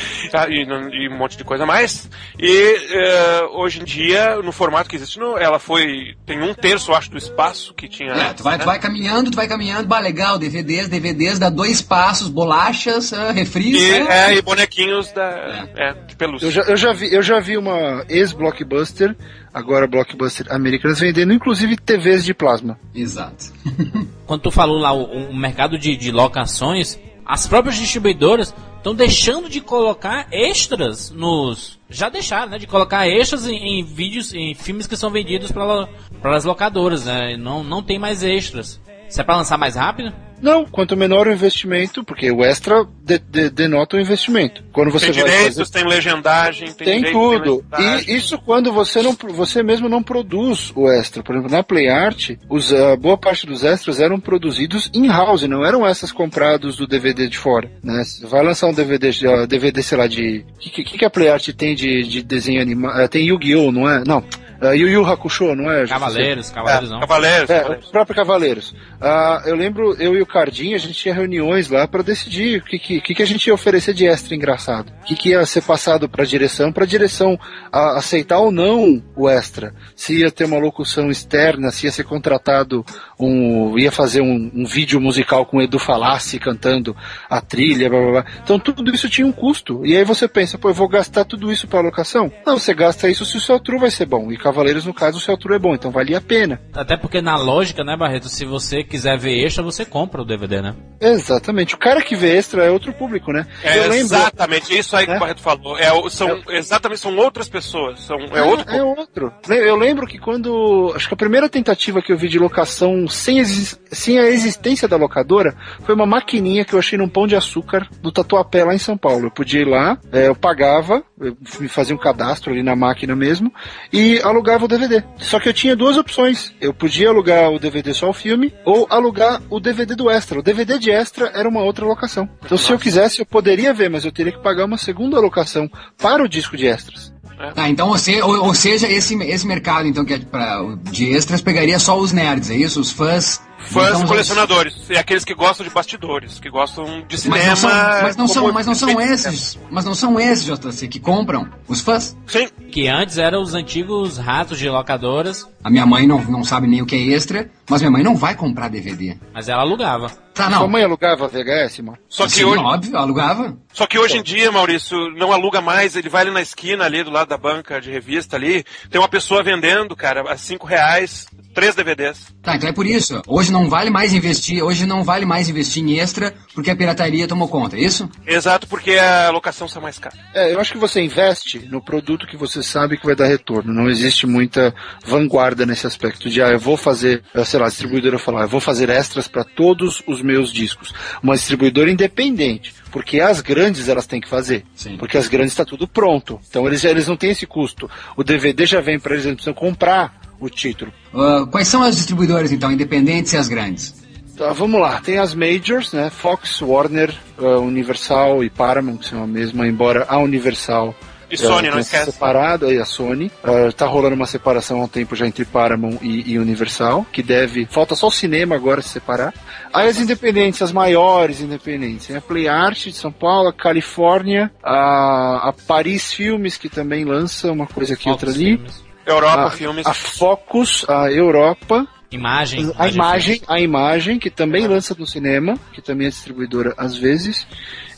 e, e um monte de coisa mais. E eh, hoje em dia, no formato que existe, no- ela foi. tem um terço, acho, do espaço que tinha. É, tu vai, tu vai caminhando, tu vai caminhando, bah, legal, DVDs, DVDs, dá dois passos, bolachas, ah, refris. E, é. é, e bonequinhos da, é, de pelúcia. Eu já, eu já vi, eu já vi uma ex-blockbuster, agora blockbuster americanas, vendendo inclusive TVs de plasma. Exato. [laughs] Quando tu falou lá o, o mercado de, de locações, as próprias distribuidoras estão deixando de colocar extras nos. Já deixaram, né? De colocar extras em, em vídeos, em filmes que são vendidos para as locadoras, né? Não, não tem mais extras. Isso é pra lançar mais rápido? Não, quanto menor o investimento, porque o extra de- de- denota o investimento. Quando você tem vai direitos, fazer... tem legendagem, tem, Tem direito, tudo. tem. E isso quando você não, você mesmo não produz o extra. Por exemplo, na Play Art, os, a boa parte dos extras eram produzidos in-house, não eram essas comprados do DVD de fora. Né? Você Vai lançar um DVD, de- ó, DVD sei lá, de. O que, que, que a Play Art tem de, de desenho animado? Tem Yu-Gi-Oh!, não é? Não. Uh, Yu Yu Hakusho, não é? Cavaleiros, Cavaleiros não. Cavaleiros, É, Cavaleiros. o próprio Cavaleiros. Ah, eu lembro, eu e o Cardinho, a gente tinha reuniões lá pra decidir o que, que, que a gente ia oferecer de extra engraçado. O que, que ia ser passado pra direção, pra direção ah, aceitar ou não o extra. Se ia ter uma locução externa, se ia ser contratado um. ia fazer um, um vídeo musical com o Edu Falassi cantando a trilha, blá blá blá. Então tudo isso tinha um custo. E aí você pensa, pô, eu vou gastar tudo isso pra alocação? Não, você gasta isso se o seu true vai ser bom. E Cavaleiros, no caso, o seu true é bom, então valia a pena. Até porque na lógica, né, Barreto, se você quiser ver extra, você compra o DVD, né? Exatamente. O cara que vê extra é outro público, né? É eu lembro. exatamente isso aí que É. o Barreto falou. É, são, Exatamente, são outras pessoas. São, é outro É outro. Eu lembro que quando. Acho que a primeira tentativa que eu vi de locação sem, sem a existência da locadora foi uma maquininha que eu achei num pão de açúcar do Tatuapé lá em São Paulo. Eu podia ir lá, é, eu pagava, eu me fazia um cadastro ali na máquina mesmo e alugava o DVD. Só que eu tinha duas opções. Eu podia alugar o DVD só o filme ou alugar o DVD do extra. O DVD de extra era uma outra locação. Então se eu quisesse eu poderia ver, mas eu teria que pagar uma segunda locação para o disco de extras. Tá, então você, ou, ou seja, esse, esse mercado então que é pra, de extras pegaria só os nerds, é isso? Os fãs. Fãs então, colecionadores. E aqueles que gostam de bastidores, que gostam de cinema. Mas não são, mas não são, mas não são esses, mas não são esses, JC, que compram os fãs. Sim, Que antes eram os antigos ratos de locadoras, A minha mãe não, não sabe nem o que é extra, mas minha mãe não vai comprar DVD. mas ela alugava. Tá, Sua não. mãe alugava VHS, mano? só que Sim, hoje. óbvio, alugava. Só que hoje em dia, Maurício, não aluga mais, ele vai ali na esquina, ali do lado da banca de revista ali, tem uma pessoa vendendo, cara, a cinco reais, três DVDs. Tá, então é por isso. Hoje não vale mais investir, hoje não vale mais investir em extra porque a pirataria tomou conta, é isso? Exato, porque a locação está mais cara. É, eu acho que você investe no produto que você sabe que vai dar retorno. Não existe muita vanguarda nesse aspecto de, ah, eu vou fazer, eh, sei lá, a distribuidora falar, eu vou fazer extras para todos os meus discos. Uma distribuidora independente. Porque as grandes elas têm que fazer. Sim. Porque as grandes está tudo pronto. Então eles, eles não têm esse custo. O DVD já vem para eles, eles precisam comprar o título. Ah, quais são as distribuidoras, então, independentes e as grandes? Tá, vamos lá, tem as majors, né? Fox, Warner, ah, Universal e Paramount, que são a mesma, embora a Universal E Sony, eh, não tenha esquece. separado aí a Sony. Ah, tá rolando uma separação há um tempo já entre Paramount e, e Universal, que deve. Falta só o cinema agora se separar. Aí as independentes, as maiores independentes, tem a Play Art de São Paulo, a Califórnia, a, a Paris Filmes, que também lança uma coisa aqui, outra ali. Filmes. Europa, A, filmes. a Focus, a Europa, Imagem. a imagem, a imagem, que também lança no cinema, que também é distribuidora às vezes.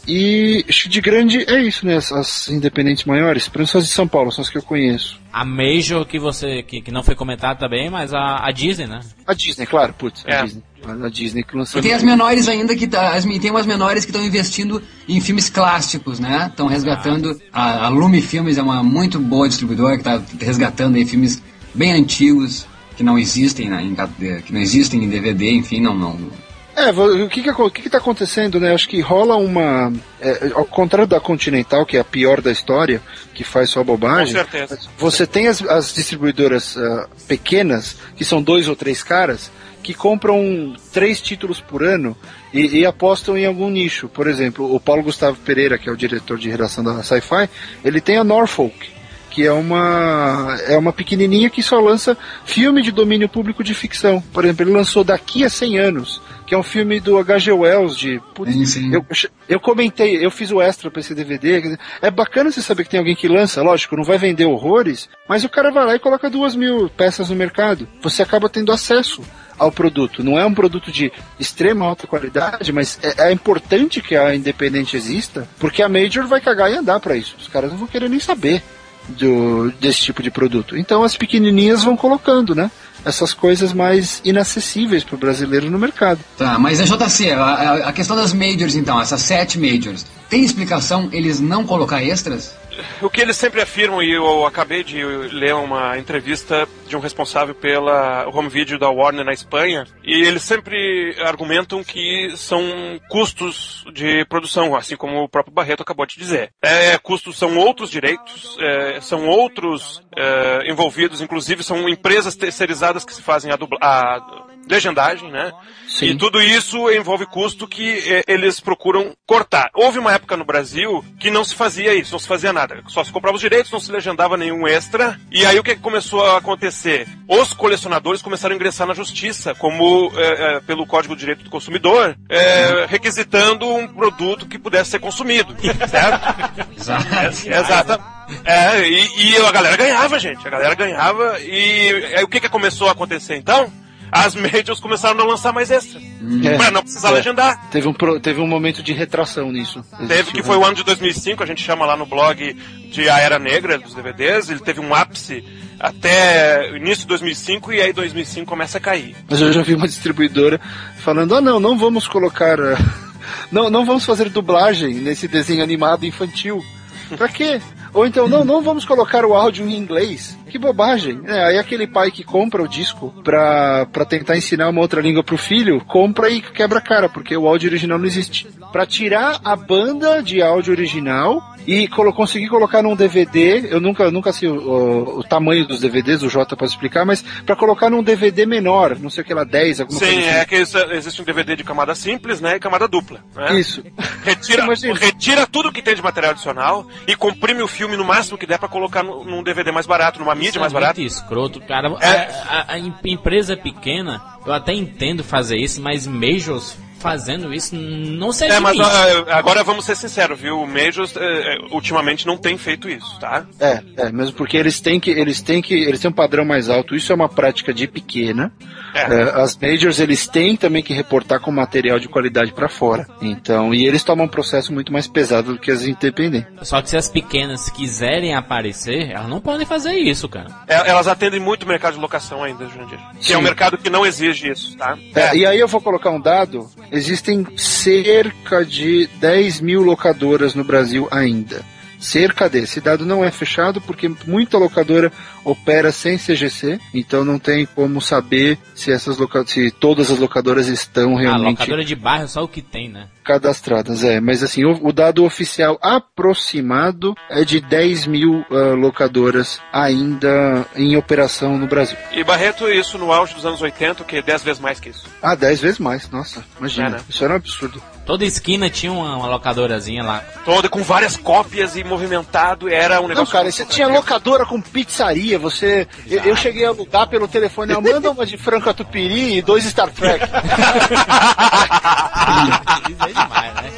E de grande é isso, né? As, as independentes maiores, pelo menos as de São Paulo, são as que eu conheço. A Major que você que, que não foi comentado também, mas a, a Disney, né? A Disney, claro, putz, a É. Disney. A Disney que lançou. E tem as menores ainda que tá, as, tem umas menores que estão investindo em filmes clássicos, né? Estão resgatando a, a Lume Filmes é uma muito boa distribuidora que está resgatando aí filmes bem antigos que não existem, né, em, que não existem em DVD, enfim, não não. É, o que que, o que que tá acontecendo, né? Acho que rola uma... é, ao contrário da Continental, que é a pior da história, que faz só Com bobagem, certeza. Você tem as, as distribuidoras ah, pequenas, que são dois ou três caras, que compram três títulos por ano e, e apostam em algum nicho. Por exemplo, o Paulo Gustavo Pereira, que é o diretor de redação da Sci-Fi, ele tem a Norfolk, que é uma é uma pequenininha que só lança filme de domínio público de ficção. Por exemplo, ele lançou Daqui a 100 anos, que é um filme do H.G. Wells de putz, Sim, sim. eu, eu comentei, eu fiz o extra pra esse DVD. É bacana você saber que tem alguém que lança, lógico, não vai vender horrores, mas o cara vai lá e coloca duas mil peças no mercado. Você acaba tendo acesso ao produto. Não é um produto de extrema alta qualidade, mas é, é importante que a independente exista, porque a Major vai cagar e andar pra isso. Os caras não vão querer nem saber do, desse tipo de produto. Então as pequenininhas vão colocando, né? Essas coisas mais inacessíveis pro brasileiro no mercado. Tá, mas a JC, a- a questão das majors então, essas sete majors, tem explicação eles não colocar extras? O que eles sempre afirmam, e eu acabei de ler uma entrevista de um responsável pela home video da Warner na Espanha, e eles sempre argumentam que são custos de produção, assim como o próprio Barreto acabou de dizer. É, custos são outros direitos, é, são outros é, envolvidos, inclusive são empresas terceirizadas que se fazem a, dubla, a legendagem, né? Sim. E tudo isso envolve custo que eh, eles procuram cortar. Houve uma época no Brasil que não se fazia isso, não se fazia nada. Só se comprava os direitos, não se legendava nenhum extra. E aí o que começou a acontecer? Os colecionadores começaram a ingressar na justiça, como eh, eh, pelo Código de Direito do Consumidor, eh, requisitando um produto que pudesse ser consumido, certo? [laughs] Exato. Exata. É, e, e a galera ganhava, gente. A galera ganhava. E aí o que, que começou a acontecer então? As majors começaram a não lançar mais extras. É. Pra não precisar É. legendar. Teve um, pro- teve um momento de retração nisso. Teve Existiu, que foi né? o ano de 2005, a gente chama lá no blog de A Era Negra dos DVDs. Ele teve um ápice até o início de 2005 e aí 2005 começa a cair. Mas eu já vi uma distribuidora falando: ah, não, não vamos colocar. [laughs] Não, não vamos fazer dublagem nesse desenho animado infantil. Pra quê? Ou então, não, não vamos colocar o áudio em inglês. Que bobagem. É, aí aquele pai que compra o disco pra, pra tentar ensinar uma outra língua pro filho, compra e quebra a cara, porque o áudio original não existe. Pra tirar a banda de áudio original e colo conseguir colocar num DVD, eu nunca, nunca sei o, o- o tamanho dos DVDs, o Jota pode explicar, mas pra colocar num DVD menor, não sei o que lá, 10, alguma Sim, coisa assim. é que isso- existe um DVD de camada simples, né? E camada dupla. Né? Isso. Retira, [laughs] retira tudo que tem de material adicional e comprime o filme no máximo que der pra colocar no- num DVD mais barato, numa mídia mais Isso é barata. muito escroto, cara. É. A, a- a em- empresa pequena, eu até entendo fazer isso, mas majors fazendo isso não se É, mas ó, agora vamos ser sinceros, viu? O Majors é, é, ultimamente não tem feito isso, tá? É, é, mesmo porque eles têm que, eles têm que, eles têm um padrão mais alto. Isso é uma prática de pequena. É. É, as majors eles têm também que reportar com material de qualidade pra fora. Então, e eles tomam um processo muito mais pesado do que as independentes. Só que se as pequenas quiserem aparecer, elas não podem fazer isso, cara. É, Elas atendem muito o mercado de locação ainda, Jurandir. Que Sim. é um mercado que não exige isso, tá? É, e aí eu vou colocar um dado: existem cerca de 10 mil locadoras no Brasil ainda. Cerca de. Esse dado não é fechado porque muita locadora opera sem CGC, então não tem como saber se essas loca... se todas as locadoras estão A realmente locadora de bairro é só o que tem, né? cadastradas. É, mas assim, o, o dado oficial aproximado é de 10 mil ah, locadoras ainda em operação no Brasil. E Barreto, isso no auge dos anos 80, que é 10 vezes mais que isso. Ah, 10 vezes mais, nossa, imagina. É, né? Isso era um absurdo. Toda esquina tinha uma, uma locadorazinha lá. Todo com várias cópias e movimentado, era um Não, negócio. cara, você tinha locadora com pizzaria, você. Eu, eu cheguei a alugar pelo telefone, manda uma de Franca Tupiri e dois Star Trek. [laughs] Isso é demais, né?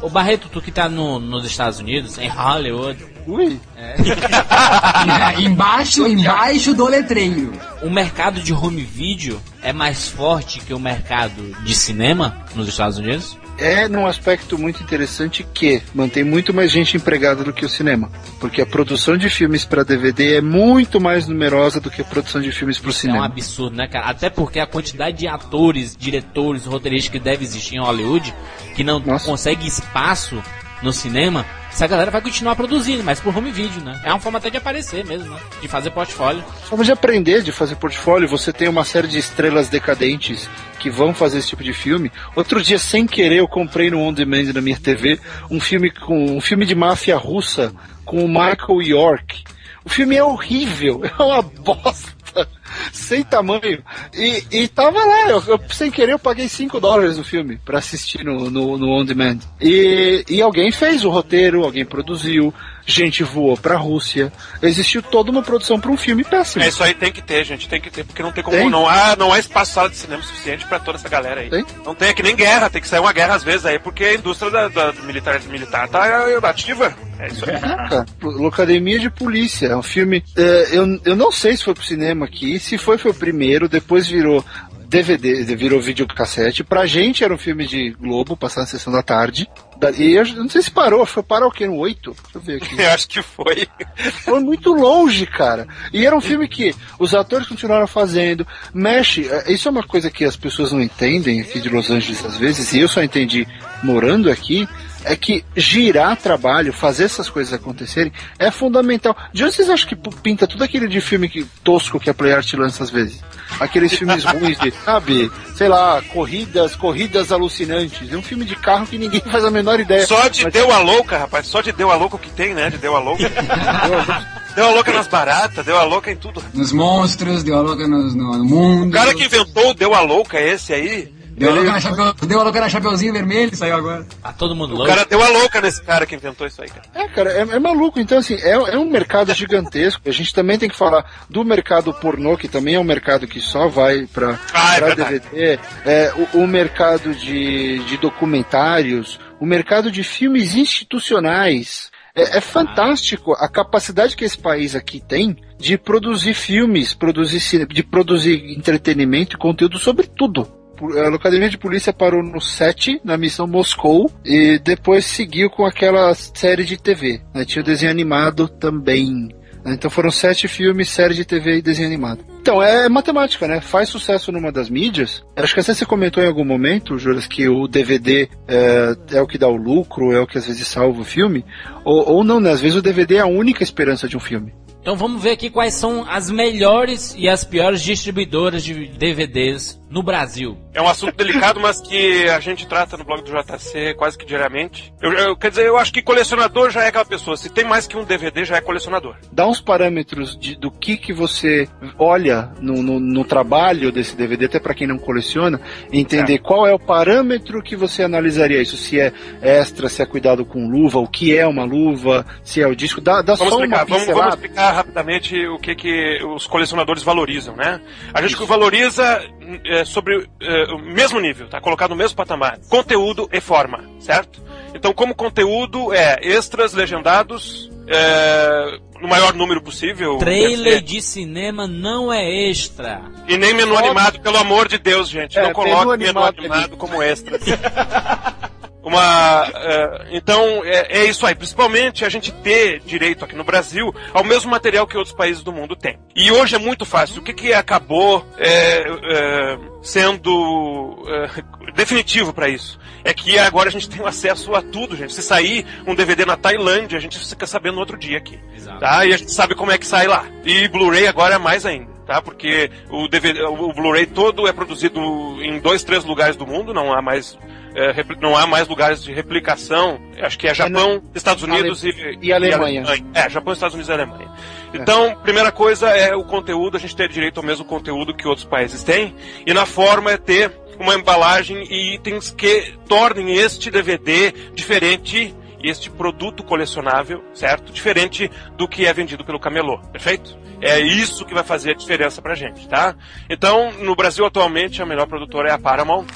Ô Barreto, tu que tá no- nos Estados Unidos, em Hollywood, Ui. É, [laughs] embaixo, embaixo do letreiro. o mercado de home video é mais forte que o mercado de cinema nos Estados Unidos? É num aspecto muito interessante que mantém muito mais gente empregada do que o cinema. Porque a produção de filmes para DVD é muito mais numerosa do que a produção de filmes para o É um cinema. absurdo, né, cara? Até porque a quantidade de atores, diretores, roteiristas que deve existir em Hollywood, que não Nossa. consegue espaço no cinema, essa galera vai continuar produzindo, mas por home video, né? É uma forma até de aparecer mesmo, né? De fazer portfólio. Forma de aprender, de fazer portfólio, você tem uma série de estrelas decadentes que vão fazer esse tipo de filme. Outro dia, sem querer, eu comprei no On Demand na minha TV um filme com um filme de máfia russa com o Michael York. O filme é horrível, [laughs] é uma bosta. Sem tamanho. E, e tava lá, eu, eu, sem querer eu paguei 5 dólares no filme pra assistir no, no, no On Demand. E, e alguém fez o roteiro, alguém produziu, gente voou pra Rússia. Existiu toda uma produção pra um filme péssimo. É, isso aí tem que ter, gente, tem que ter, porque não tem como. Tem? Não, há, não há espaço sala de cinema suficiente pra toda essa galera aí. Tem? Não tem, é que nem guerra, tem que sair uma guerra às vezes aí, porque a indústria da, da militar, militar tá é, ativa. É isso aí. Cara, Locademia de Polícia. É um filme. é, eu, eu não sei se foi pro cinema aqui. Se foi, foi o primeiro. Depois virou DVD, virou videocassete. Pra gente era um filme de Globo, passar na sessão da tarde. E eu não sei se parou. Foi parar o quê? No 8? Deixa eu ver aqui. [laughs] Eu acho que foi. Foi muito longe, cara. E era um filme que os atores continuaram fazendo. Mexe. é, Isso é uma coisa que as pessoas não entendem aqui de Los Angeles às vezes, e eu só entendi morando aqui. É que girar trabalho, fazer essas coisas acontecerem, é fundamental. De onde vocês acham que pinta tudo aquele de filme que, tosco que a Playart lança às vezes? Aqueles filmes [laughs] ruins de, sabe, sei lá, corridas, corridas alucinantes. É um filme de carro que ninguém faz a menor ideia. Só de Mas- deu a louca, rapaz. Só de deu a louca o que tem, né? De deu a louca. [laughs] deu a louca nas baratas, deu a louca em tudo. Nos monstros, deu a louca no, no- no mundo. O cara que inventou o deu a louca esse aí. Deu a ele- louca na, chapéu, deu a louca na Chapeuzinho Vermelho, saiu agora. Tá todo mundo o louco. cara deu a louca nesse cara que inventou isso aí, cara. É, cara, é, é maluco. Então, assim, é, é um mercado gigantesco. A gente também tem que falar do mercado pornô, que também é um mercado que só vai pra, Ah, é pra verdade. DVD. É, o, o mercado de, de documentários, o mercado de filmes institucionais. É, é fantástico a capacidade que esse país aqui tem de produzir filmes, produzir cine, de produzir entretenimento e conteúdo sobre tudo. A Academia de Polícia parou no 7, na missão Moscou, e depois seguiu com aquela série de TV. né? Tinha o desenho animado também. né? Então foram sete filmes, série de TV e desenho animado. Então, é matemática, né? Faz sucesso numa das mídias. Acho que até você comentou em algum momento, Juras, que o DVD é, é o que dá o lucro, é o que às vezes salva o filme. Ou, ou não, né? Às vezes o DVD é a única esperança de um filme. Então vamos ver aqui quais são as melhores e as piores distribuidoras de DVDs no Brasil. É um assunto delicado, mas que a gente trata no blog do JC quase que diariamente. Eu, eu- quer dizer, eu acho que colecionador já é aquela pessoa. Se tem mais que um DVD, já é colecionador. Dá uns parâmetros de, do que, que você olha no, no, no trabalho desse DVD, até para quem não coleciona, entender qual é o parâmetro que você analisaria isso. Se é extra, se é cuidado com luva, o que é uma luva, se é o disco. Dá, dá Vamos só explicar, uma vamos, vamos explicar rapidamente o que, que os colecionadores valorizam, né? A gente valoriza é, sobre é, o mesmo nível, tá? Colocado no mesmo patamar. Conteúdo e forma, certo? Então, como conteúdo, é extras legendados, é, no maior número possível. Trailer de cinema não é extra. E nem menu animado, pelo amor de Deus, gente. É, não coloque menu menu animado animado, como extra. [laughs] Uma, é, então é, é isso aí. Principalmente a gente ter direito aqui no Brasil ao mesmo material que outros países do mundo têm. E hoje é muito fácil. O que, que acabou é, é, sendo é, definitivo para isso? É que agora a gente tem acesso a tudo, gente. Se sair um DVD na Tailândia, a gente fica sabendo no outro dia aqui. Exato. Tá? E a gente sabe como é que sai lá. E Blu-ray agora é mais ainda. Tá? Porque o, DVD, o Blu-ray todo é produzido em dois, três lugares do mundo, não há mais é, não há mais lugares de replicação. Acho que é Japão, Estados Unidos e, e Alemanha. É, Japão, Estados Unidos e Alemanha. Então, primeira coisa é o conteúdo, a gente ter direito ao mesmo conteúdo que outros países têm. E na forma é ter uma embalagem e itens que tornem este DVD diferente este produto colecionável, certo? Diferente do que é vendido pelo camelô, perfeito? É isso que vai fazer a diferença pra gente, tá? Então, no Brasil atualmente, a melhor produtora é a Paramount,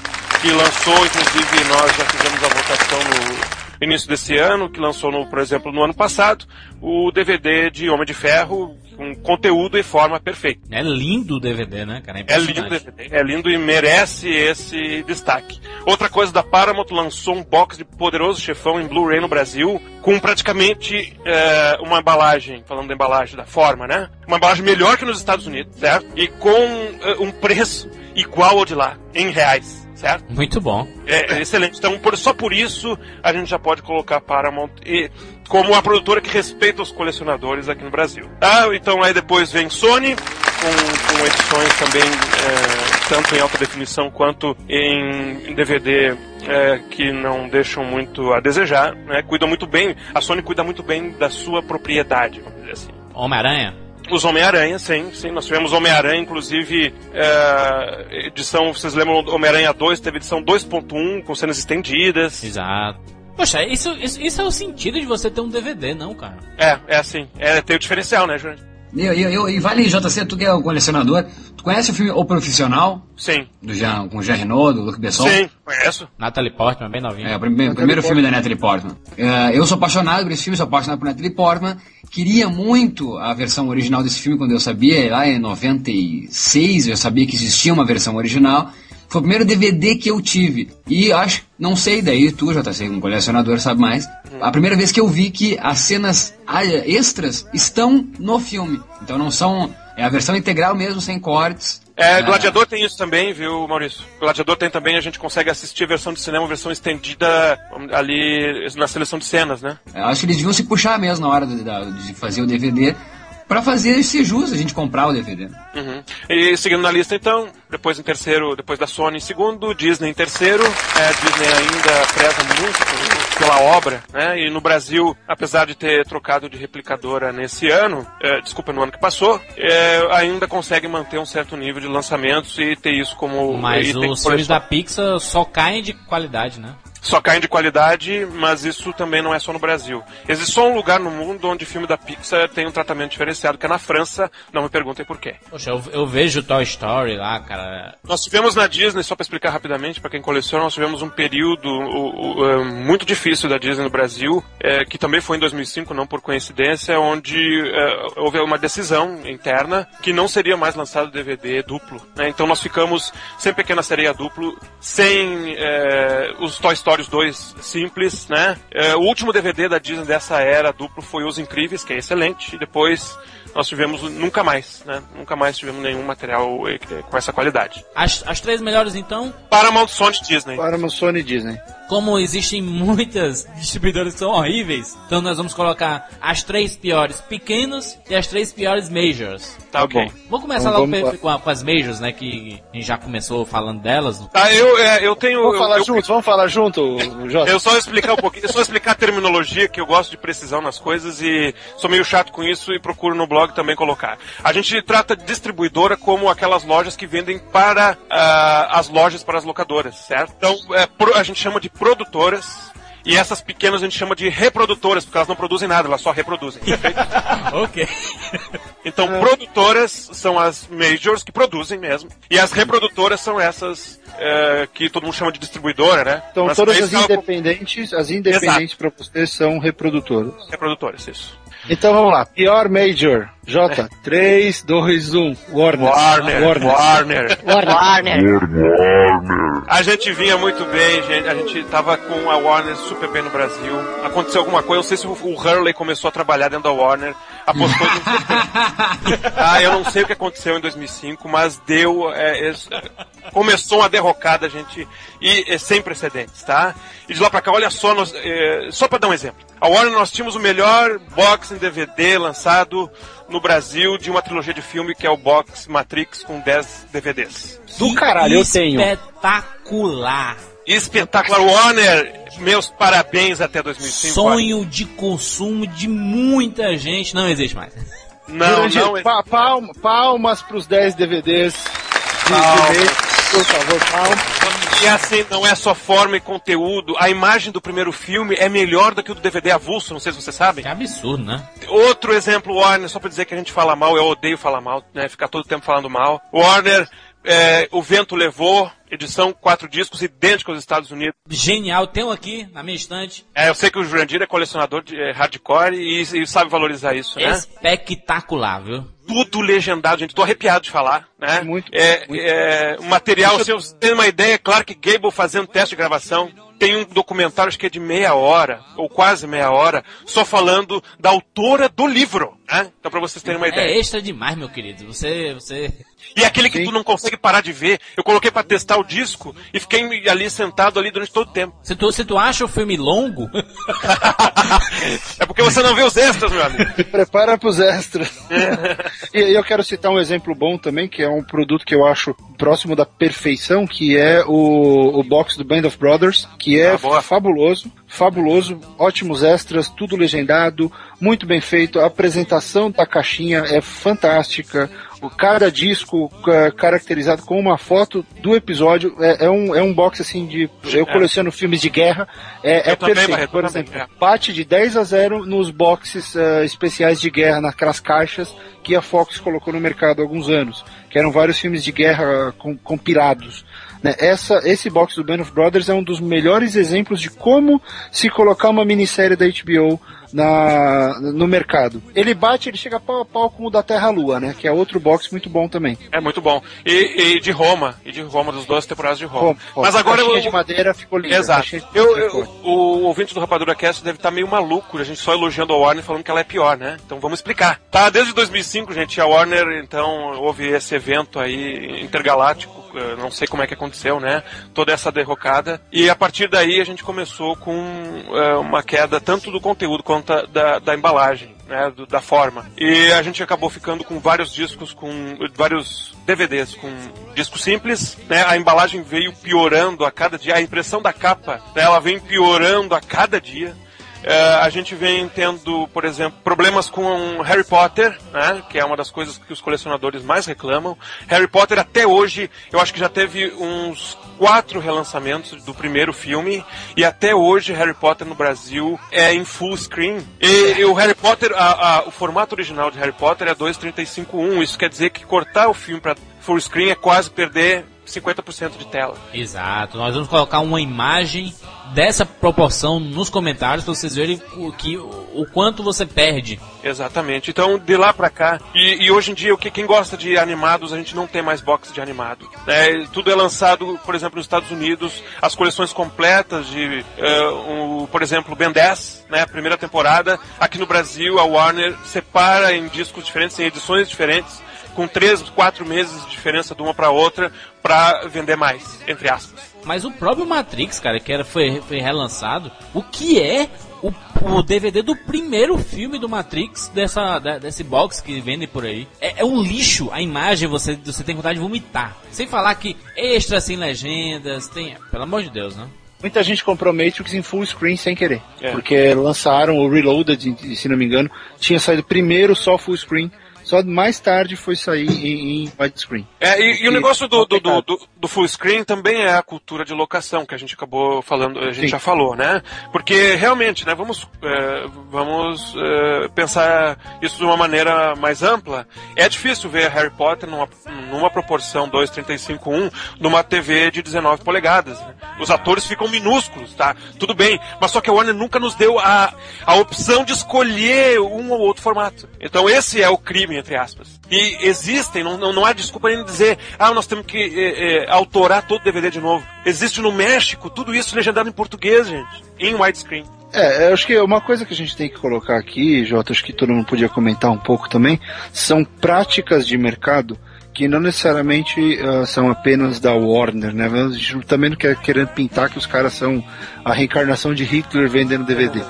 que lançou, inclusive, nós já fizemos a votação no início desse ano, que lançou, no, por exemplo, no ano passado, o DVD de Homem de Ferro com conteúdo e forma perfeita. É lindo o DVD, né, cara? É lindo, o DVD, é lindo e merece esse destaque. Outra coisa da Paramount lançou um box de Poderoso Chefão em Blu-ray no Brasil, com praticamente é, uma embalagem, falando da embalagem, da forma, né? Uma embalagem melhor que nos Estados Unidos, certo? E com é, um preço igual ao de lá, em reais, certo? Muito bom. É, é excelente. Então, por- só por isso, a gente já pode colocar Paramount e, como a produtora que respeita os colecionadores aqui no Brasil. Tá? Então, aí depois vem Sony, com, com edições também, é, tanto em alta definição quanto em, em DVD, é, que não deixam muito a desejar. Né? Cuidam muito bem, a Sony cuida muito bem da sua propriedade, vamos dizer assim. Homem-Aranha? Os Homem-Aranha, sim, sim. Nós tivemos Homem-Aranha, inclusive, é, edição, vocês lembram, Homem-Aranha 2 teve edição 2.1 com cenas estendidas. Exato. Poxa, isso, isso, isso é o sentido de você ter um DVD, não, cara? É, é assim. É, tem o diferencial, né, Júnior? E, e, e, e vale, JC, tu que é o colecionador, tu conhece o filme O Profissional, Sim. do Jean, com o Jean Renault, do Luc Besson? Sim, conheço. Natalie Portman, bem novinha. É, o prime- o primeiro filme da Natalie Portman. É, eu sou apaixonado por esse filme, sou apaixonado por Natalie Portman. Queria muito a versão original desse filme quando eu sabia, lá em 96, eu sabia que existia uma versão original. Foi o primeiro DVD que eu tive. E acho, não sei, daí tu, JC, um colecionador, sabe mais. A primeira vez que eu vi que as cenas ah, extras estão no filme. Então não são. É a versão integral mesmo, sem cortes. É, Ah, Gladiador tem isso também, viu, Maurício? Gladiador tem também, a gente consegue assistir a versão de cinema, a versão estendida ali na seleção de cenas, né? Eu acho que eles deviam se puxar mesmo na hora de, de fazer o DVD pra fazer ser justo a gente comprar o DVD. Uhum. E seguindo na lista, então, depois em terceiro, depois da Sony em segundo, Disney em terceiro. É, Disney ainda preza muito pela obra, né? E no Brasil, apesar de ter trocado de replicadora nesse ano, é, desculpa, no ano que passou, é, ainda consegue manter um certo nível de lançamentos e ter isso como Mas item os filmes da Pixar só caem de qualidade, né? Só caem de qualidade, mas isso também não é só no Brasil. Existe só um lugar no mundo onde filme da Pixar tem um tratamento diferenciado, que é na França. Não me perguntem por quê. Poxa, eu, eu vejo Toy Story lá, cara. Nós tivemos na Disney, só para explicar rapidamente, para quem coleciona, nós tivemos um período o- o, é, muito difícil da Disney no Brasil, é, que também foi em 2005, não por coincidência, onde é, houve uma decisão interna que não seria mais lançado DVD duplo. né? Então nós ficamos sem Pequena Sereia duplo, sem os Toy Stories 2 simples, né? É, o último DVD da Disney dessa era duplo foi Os Incríveis, que é excelente, e depois nós tivemos nunca mais, né? Nunca mais tivemos nenhum material eh, com essa qualidade. As, as três melhores, então, Paramount, Sony, Disney. Paramount, Sony e Disney. como existem muitas [laughs] distribuidoras que são horríveis, então nós vamos colocar as três piores pequenos e as três piores majors. Tá, ok. bom. Vamos começar Então logo vamos pe- com, a- com as majors, né? Que a gente já começou falando delas. Tá, eu, é, eu tenho. Vamos eu, falar eu, juntos, vamos falar junto, [laughs] Jota? Eu só explicar um pouquinho, eu só explicar a terminologia, que eu gosto de precisão nas coisas e sou meio chato com isso e procuro no blog também colocar. A gente trata de distribuidora como aquelas lojas que vendem para ah, as lojas, para as locadoras, certo? Então, é, pro- a gente chama de produtoras E essas pequenas a gente chama de reprodutoras, porque elas não produzem nada, elas só reproduzem. perfeito? [laughs] ok. Então, produtoras são as majors que produzem mesmo. E as reprodutoras são essas é, que todo mundo chama de distribuidora, né? Então Mas todas as são independentes, as independentes para você são reprodutoras. Reprodutoras, isso. Então vamos lá. Pior Major. J. 3, 2, 1. Warner. Warner, Warner. Warner. A gente vinha muito bem, gente. A gente tava com a Warner super bem no Brasil. Aconteceu alguma coisa, não sei se o o Hurley começou a trabalhar dentro da Warner, apostou em... [laughs] Ah, eu não sei o que aconteceu em 2005, mas deu. é, es- começou uma derrocada, gente, e é sem precedentes, tá? E de lá pra cá, olha só, nós, é, só pra dar um exemplo. A Warner nós tínhamos o melhor box em DVD lançado no Brasil de uma trilogia de filme que é o box Matrix com 10 DVDs. Do caralho, eu tenho. Espetacular. Espetacular Warner, meus parabéns até 2005. Sonho de consumo de muita gente. Não existe mais. Não, Jurandir, não, é- pa- palma- palmas pros 10 DVDs. Palmas. Por favor, palmas. E assim, não é só forma e conteúdo. A imagem do primeiro filme é melhor do que o do DVD avulso, não sei se vocês sabem. Que absurdo, né? Outro exemplo, Warner, só pra dizer que a gente fala mal, eu odeio falar mal, né? Ficar todo tempo falando mal. Warner, é, O Vento Levou, edição, quatro discos, idêntico aos Estados Unidos. Genial. Tem um aqui na minha estante. É, eu sei que o Jurandir é colecionador de é, hardcore e, e sabe valorizar isso, né? Espetacular, viu? tudo legendado, gente. Tô arrepiado de falar, né? Muito, é, muito. é, o material, se vocês terem uma ideia, Clark Gable fazendo teste de gravação. Tem um documentário, acho que é de meia hora, ou quase meia hora, só falando da autora do livro, né? Então pra vocês terem uma É ideia. extra demais, meu querido. Você, você. E aquele que Sim. tu não consegue parar de ver. Eu coloquei pra testar o disco e fiquei ali sentado ali durante todo o tempo. Se tu, se tu acha o filme longo, [laughs] é porque você não vê os extras, meu amigo. Prepara pros extras. [laughs] e aí eu quero citar um exemplo bom também, que é um produto que eu acho próximo da perfeição, que é o, o box do Band of Brothers, que é Ah, fabuloso, fabuloso, ótimos extras, tudo legendado, muito bem feito, a apresentação da caixinha é fantástica, cada disco ca- caracterizado com uma foto do episódio, é, é um, é um box assim de... Eu coleciono filmes de guerra, é, é também, perfeito, por também, exemplo. é. Bate de 10 a 0 nos boxes eh, especiais de guerra, naquelas caixas que a Fox colocou no mercado há alguns anos, que eram vários filmes de guerra com- compilados. Né? Essa, esse box do Band of Brothers é um dos melhores exemplos de como se colocar uma minissérie da HBO na, no mercado. Ele bate, ele chega pau a pau com o da Terra-Lua, né? Que é outro box muito bom também. É muito bom. E, e de Roma, e de Roma, dos 12 temporadas de Roma. Bom, Mas agora eu, de madeira ficou linda. Exato. Eu, eu- o ouvinte do Rapadura Cast deve estar meio maluco, a gente só elogiando a Warner falando que ela é pior, né? Então vamos explicar. Tá, desde 2005, gente, a Warner, então, houve esse evento aí intergaláctico, eh, não sei como é que aconteceu, né? Toda essa derrocada. E a partir daí a gente começou com eh, uma queda tanto do conteúdo quanto da- da, embalagem. Né, do- da forma. E a gente acabou ficando com vários discos, com vários DVDs, com disco simples, né? A embalagem veio piorando a cada dia, a impressão da capa, né, ela vem piorando a cada dia. É, a gente vem tendo, por exemplo, problemas com Harry Potter, né, que é uma das coisas que os colecionadores mais reclamam. Harry Potter até hoje, eu acho que já teve uns quatro relançamentos do primeiro filme e até hoje Harry Potter no Brasil é em full screen. E, e o Harry Potter, a- a- o formato original de Harry Potter é 2:35:1. Isso quer dizer que cortar o filme para full screen é quase perder 50% de tela. Exato. Nós vamos colocar uma imagem dessa proporção nos comentários para vocês verem o, que, o quanto você perde. Exatamente. Então, de lá pra cá, e, e hoje em dia, o que quem gosta de animados, a gente não tem mais box de animado. né? tudo é lançado, por exemplo, nos Estados Unidos, as coleções completas de, eh, o, por exemplo, Ben 10, né, a primeira temporada. Aqui no Brasil, a Warner separa em discos diferentes, em edições diferentes, com três, quatro meses de diferença de uma pra outra, pra vender mais, entre aspas. Mas o próprio Matrix, cara, que era, foi, foi relançado, o que é o, o DVD do primeiro filme do Matrix, dessa, da- desse box que vendem por aí? É, é um lixo a imagem, você, você tem vontade de vomitar. Sem falar que extra sem legendas, tem. Pelo amor de Deus, né? Muita gente comprou Matrix em full screen sem querer. É. Porque lançaram o Reloaded, se não me engano, tinha saído primeiro só full screen, só mais tarde foi sair em, em widescreen. É, e, e o negócio do, do, do, do, do full screen também é a cultura de locação que a gente acabou falando, a gente Sim. já falou, né? Porque realmente, né, vamos, é, vamos é, pensar isso de uma maneira mais ampla. É difícil ver Harry Potter numa, numa proporção 2:35:1 numa TV de 19 polegadas. né? Os atores ficam minúsculos, tá? Tudo bem, mas só que a Warner nunca nos deu a, a opção de escolher um ou outro formato. Então esse é o crime, entre aspas. E existem, não, não, há desculpa nem dizer, ah, nós temos que é, é, autorar todo o DVD de novo. Existe no México tudo isso legendado em português, gente. Em widescreen. É, eu acho que uma coisa que a gente tem que colocar aqui, Jota, acho que todo mundo podia comentar um pouco também, são práticas de mercado que não necessariamente ah, são apenas da Warner, né? A gente também não quer querendo pintar que os caras são a reencarnação de Hitler vendendo DVD.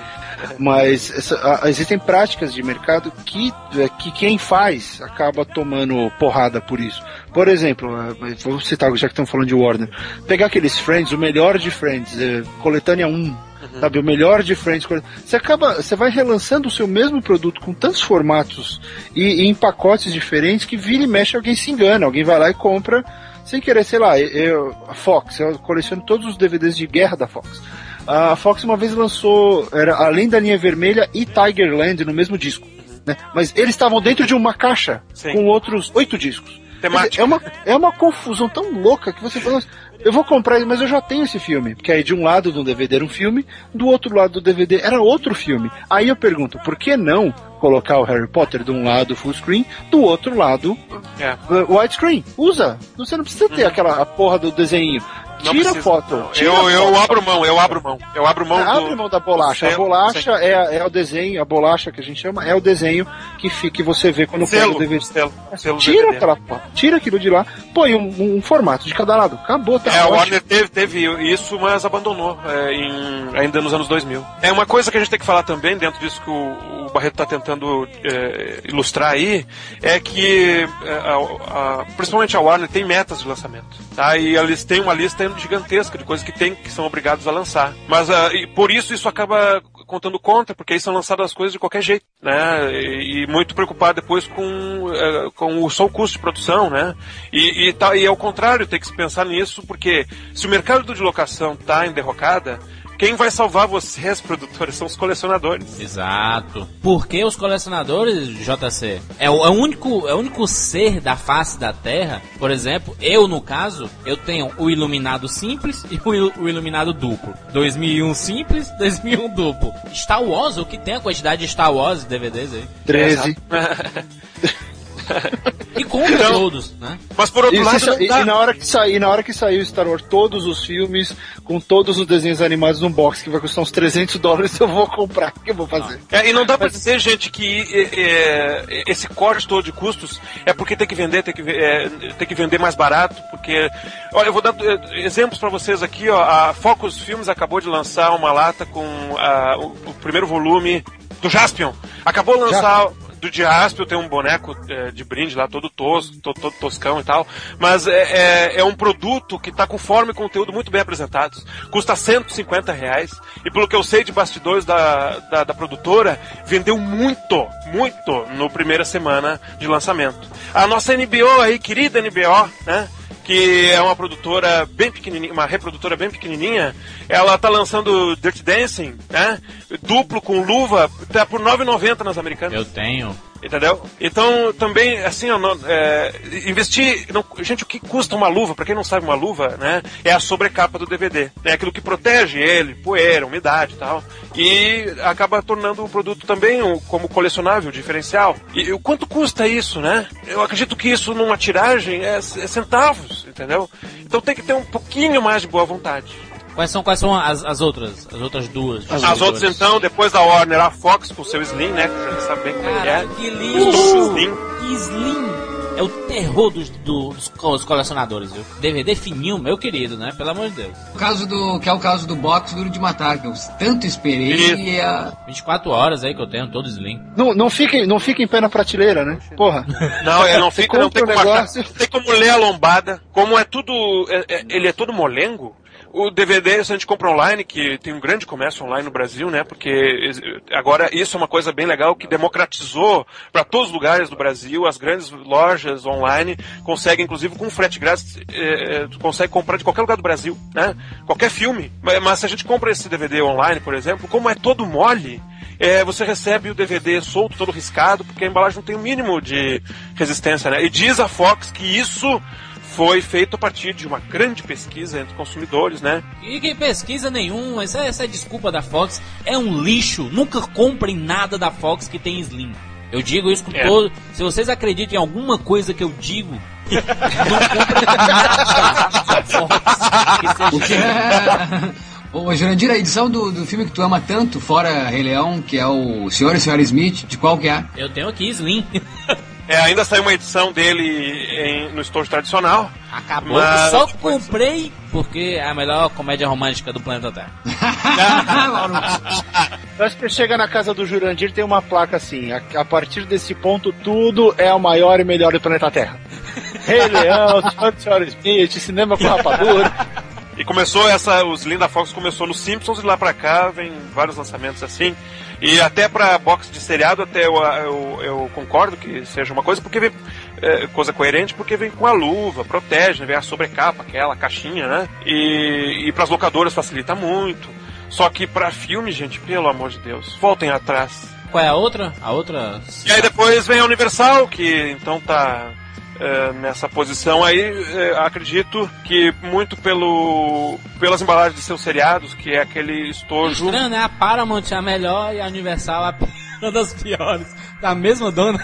Mas essa- ah, existem práticas de mercado que, eh, que quem faz acaba tomando porrada por isso. Por exemplo, eh, vou citar, já que estamos falando de Warner, pegar aqueles Friends, o melhor de Friends, eh, coletânea 1, sabe, o melhor de Friends. Você acaba, você vai relançando o seu mesmo produto com tantos formatos e, e em pacotes diferentes que vira e mexe alguém se engana, alguém vai lá e compra sem querer, sei lá, eu, a Fox, eu coleciono todos os DVDs de guerra da Fox. A Fox uma vez lançou, era além da linha vermelha e Tigerland no mesmo disco. Né? Mas eles estavam dentro de uma caixa Sim. com outros oito discos. Dizer. É uma, é uma confusão tão louca que você fala, "Nossa, eu vou comprar, mas eu já tenho esse filme. Porque aí de um lado do DVD era um filme, do outro lado do DVD era outro filme. Aí eu pergunto, por que não colocar o Harry Potter de um lado full screen, do outro lado É. uh, widescreen? Usa. Você não precisa ter aquela a porra do desenho. Tira precisa. foto. Tira Eu, eu foto. abro mão, eu abro mão. Eu abro mão do... Abre mão da bolacha. A selo, bolacha é, é o desenho, a bolacha que a gente chama, é o desenho que, fi- que você vê quando Selo, o DVD. selo, selo Tira DVD. aquela foto, tira aquilo de lá, põe um, um formato de cada lado. Acabou, tá É, a. Warner teve, teve isso, mas abandonou é, em- ainda nos anos 2000. É uma coisa que a gente tem que falar também, dentro disso que o, o Barreto está tentando é, ilustrar aí, é que é, a- a- principalmente a Warner tem metas de lançamento. Tá? E eles têm uma lista gigantesca de coisas que, tem, que são obrigados a lançar. Mas e por isso isso acaba contando contra, porque aí são lançadas as coisas de qualquer jeito, né? E, e muito preocupado depois com, eh, com o só o custo de produção, né? E, e, tá, e ao contrário, tem que se pensar nisso, porque se o mercado de locação está em derrocada, quem vai salvar vocês, produtores, são os colecionadores. Exato. Porque os colecionadores, JC, é o, é o único, é o único ser da face da Terra. Por exemplo, eu no caso, eu tenho o iluminado simples e o, il- o iluminado duplo. 2001 simples, 2001 duplo. Star Wars, o que tem a quantidade de Star Wars DVDs aí? 13. [laughs] [laughs] E compra Então, todos, né? Mas por outro E, lado, e- dá. e na hora que sair, na hora que saiu Star Wars, todos os filmes, com todos os desenhos animados num box, que vai custar uns 300 dólares, [laughs] eu vou comprar. O que eu vou fazer? É, e não dá pra dizer, gente, que é, é, esse corte todo de custos é porque tem que vender, tem que, é, tem que vender mais barato, porque. Olha, eu vou dar é, exemplos pra vocês aqui, ó. A Focus Films acabou de lançar uma lata com ah, o, o primeiro volume do Jaspion. Acabou de lançar. Do Jaspion tem um boneco é, de brinde lá, todo tosco, to- todo toscão e tal. Mas é, é, é um produto que tá com forma e conteúdo muito bem apresentados. Custa 150 reais. E pelo que eu sei de bastidores da, da, da produtora, vendeu muito, muito no primeira semana de lançamento. A nossa NBO aí, querida NBO, né? Que é uma produtora bem pequenininha, uma reprodutora bem pequenininha, ela tá lançando Dirty Dancing, né? Duplo com luva, tá por 9,90 nas americanas. Eu tenho. Entendeu? Então, também, assim, não- é, investir. não- gente, o que custa uma luva? Pra quem não sabe, uma luva, né? É a sobrecapa do DVD. É aquilo que protege ele, poeira, umidade e tal. E acaba tornando o produto também um- como colecionável, diferencial. E, o quanto custa isso, né? Eu acredito que isso numa tiragem é, é centavos, entendeu? Então tem que ter um pouquinho mais de boa vontade. Quais são, quais são as, as outras? As outras duas? As outras, então, depois da Warner, a Fox com seu Slim, né? Que a gente sabe bem como é que é. Que lixo! Slim. Que Slim! É o terror dos, dos dos colecionadores, viu? DVD fininho, meu querido, né? Pelo amor de Deus. O caso do, que é o caso do box Duro de Matar, que eu tanto esperei Isso. e a, 24 horas aí que eu tenho, todo Slim. Não, não, fiquem, não fiquem em pé na prateleira, né? Porra. Não, é, não fica, não tem como achar, negócio. não tem como ler a lombada. Como é tudo, é- é- ele é todo molengo, O DVD, a gente compra online, que tem um grande comércio online no Brasil, né? Porque agora isso é uma coisa bem legal que democratizou para todos os lugares do Brasil. As grandes lojas online conseguem, inclusive com frete grátis, eh, tu consegue comprar de qualquer lugar do Brasil, né? Qualquer filme. Mas, mas se a gente compra esse DVD online, por exemplo, como é todo mole, é, você recebe o DVD solto, todo riscado, porque a embalagem não tem o mínimo de resistência, né? E diz a Fox que isso foi feito a partir de uma grande pesquisa entre consumidores, né? E que pesquisa nenhuma, essa, essa é desculpa da Fox. É um lixo. Nunca comprem nada da Fox que tem Slim. Eu digo isso com É. todo. Se vocês acreditam em alguma coisa que eu digo, [laughs] não comprem nada da Fox que seja. [laughs] Ô, Jurandir, a edição do, do filme que tu ama tanto, fora Rei Leão, que é o Senhor e Senhora Smith, de qual que é? Eu tenho aqui Slim. [laughs] É, ainda saiu uma edição dele em- no estojo tradicional. Acabou. Mas- Só comprei porque é a melhor comédia romântica do planeta Terra. [laughs] Eu acho que você chega na casa do Jurandir tem uma placa assim: a, a partir desse ponto, tudo é o maior e melhor do planeta Terra. [laughs] Rei Leão, Senhor e Senhora Smith, cinema com rapadura. E começou essa, os Linda Fox começou nos Simpsons e lá pra cá vem vários lançamentos assim. E até pra box de seriado, até eu, eu, eu concordo que seja uma coisa, porque vem, é, coisa coerente, porque vem com a luva, protege, né, vem a sobrecapa, aquela caixinha, né? E, e pras locadoras facilita muito. Só que pra filme, gente, pelo amor de Deus, voltem atrás. Qual é a outra? A outra. E aí depois vem a Universal, que então tá é, nessa posição aí, é, acredito que muito pelo pelas embalagens de seus seriados, que é aquele estojo. Estranho, né? A Paramount é a melhor e a Universal a [laughs] uma das piores. Da mesma dona.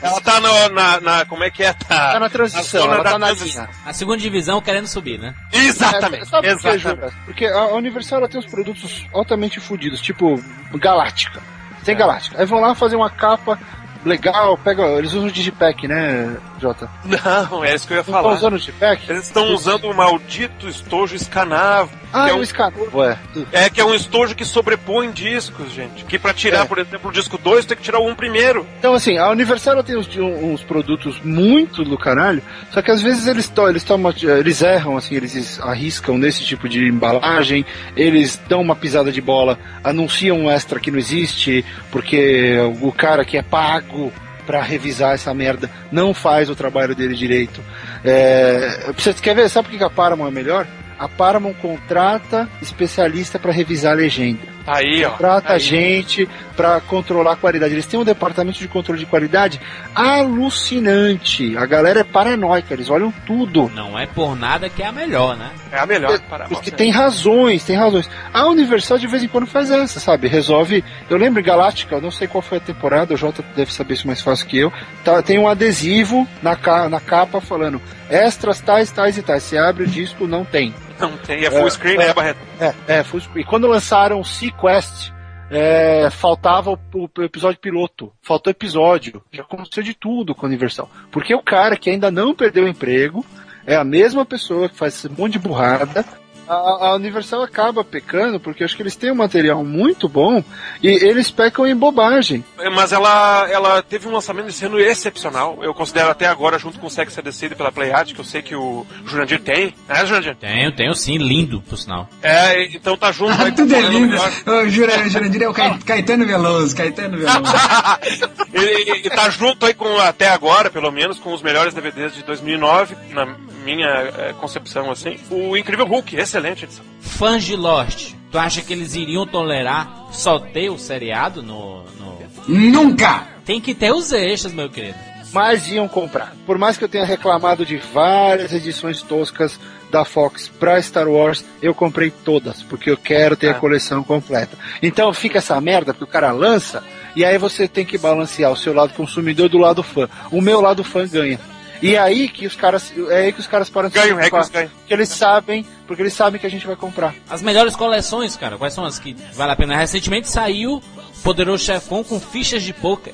Ela tá no- na, na- Como é que é? Tá, Tá na transição, ela tá na linha. A segunda divisão querendo subir, né? Exatamente. É, sabe por quê, exatamente. Porque a Universal ela tem uns produtos altamente fodidos, tipo Galáctica. Tem Galáctica. Aí vão lá fazer uma capa legal, pega. Eles usam o Digipack, né, Jota? Não, é isso que eu ia Não estão falar. usando o Digipack? Eles estão usando o maldito estojo escanável. Ah, é um o Scar. Ué. É que é um estojo que sobrepõe discos, gente. Que pra tirar, É. por exemplo, o disco 2, tem que tirar o 1 primeiro. Então, assim, a Universal tem uns, uns produtos muito do caralho, só que às vezes eles, to, eles, tomam, eles erram, assim, eles arriscam nesse tipo de embalagem, eles dão uma pisada de bola, anunciam um extra que não existe, porque o cara que é pago pra revisar essa merda não faz o trabalho dele direito. É, você quer ver? Sabe por que a Paramount é melhor? A Paramount contrata especialista pra revisar a legenda Tá aí, ó. contrata Aí. gente para controlar a qualidade. Eles têm um departamento de controle de qualidade alucinante. A galera é paranoica, eles olham tudo. Não é por nada que é a melhor, né? É a melhor. para Porque tem razões, tem razões. A Universal de vez em quando faz essa, sabe? Resolve. Eu lembro em Galáctica, eu não sei qual foi a temporada, o Jota deve saber isso mais fácil que eu. Tá, tem um adesivo na, ca, na capa falando extras tais, tais e tais. Você abre o disco, não tem. Não tem, é full É, screen, é. né, Barreto? É, é, full screen. E quando lançaram o Sequest, é, faltava o, o episódio piloto. Faltou episódio. Já aconteceu de tudo com a Universal. Porque o cara que ainda não perdeu o emprego é a mesma pessoa que faz esse monte de burrada. A, a Universal acaba pecando porque eu acho que eles têm um material muito bom e eles pecam em bobagem. Mas ela, ela teve um lançamento esse ano excepcional. Eu considero até agora, junto com o Sex and the City pela Playart, que eu sei que o Jurandir tem. Né, Jurandir? Tenho, tenho sim, lindo, por sinal. É, então tá junto com Tudo é o lindo. Jura- Jurandir é o Caetano Veloso, Caetano Veloso. e, e- e tá junto aí com, até agora, pelo menos, com os melhores DVDs de 2009, na minha eh, concepção, assim. O Incrível Hulk, excelente edição. Fãs de Lost, tu acha que eles iriam tolerar só ter o seriado no, no... Nunca! Tem que ter os extras, meu querido. mas iam comprar. Por mais que eu tenha reclamado de várias edições toscas da Fox pra Star Wars, eu comprei todas, porque eu quero ter a coleção completa. Então fica essa merda, porque o cara lança, e aí você tem que balancear o seu lado consumidor do lado fã. O meu lado fã ganha. E é aí que os caras, é aí que os caras param de se Ganho, é que eles ganham. porque eles sabem, porque eles sabem que a gente vai comprar. As melhores coleções, cara, quais são as que vale a pena? Recentemente saiu Poderoso Chefão com fichas de poker.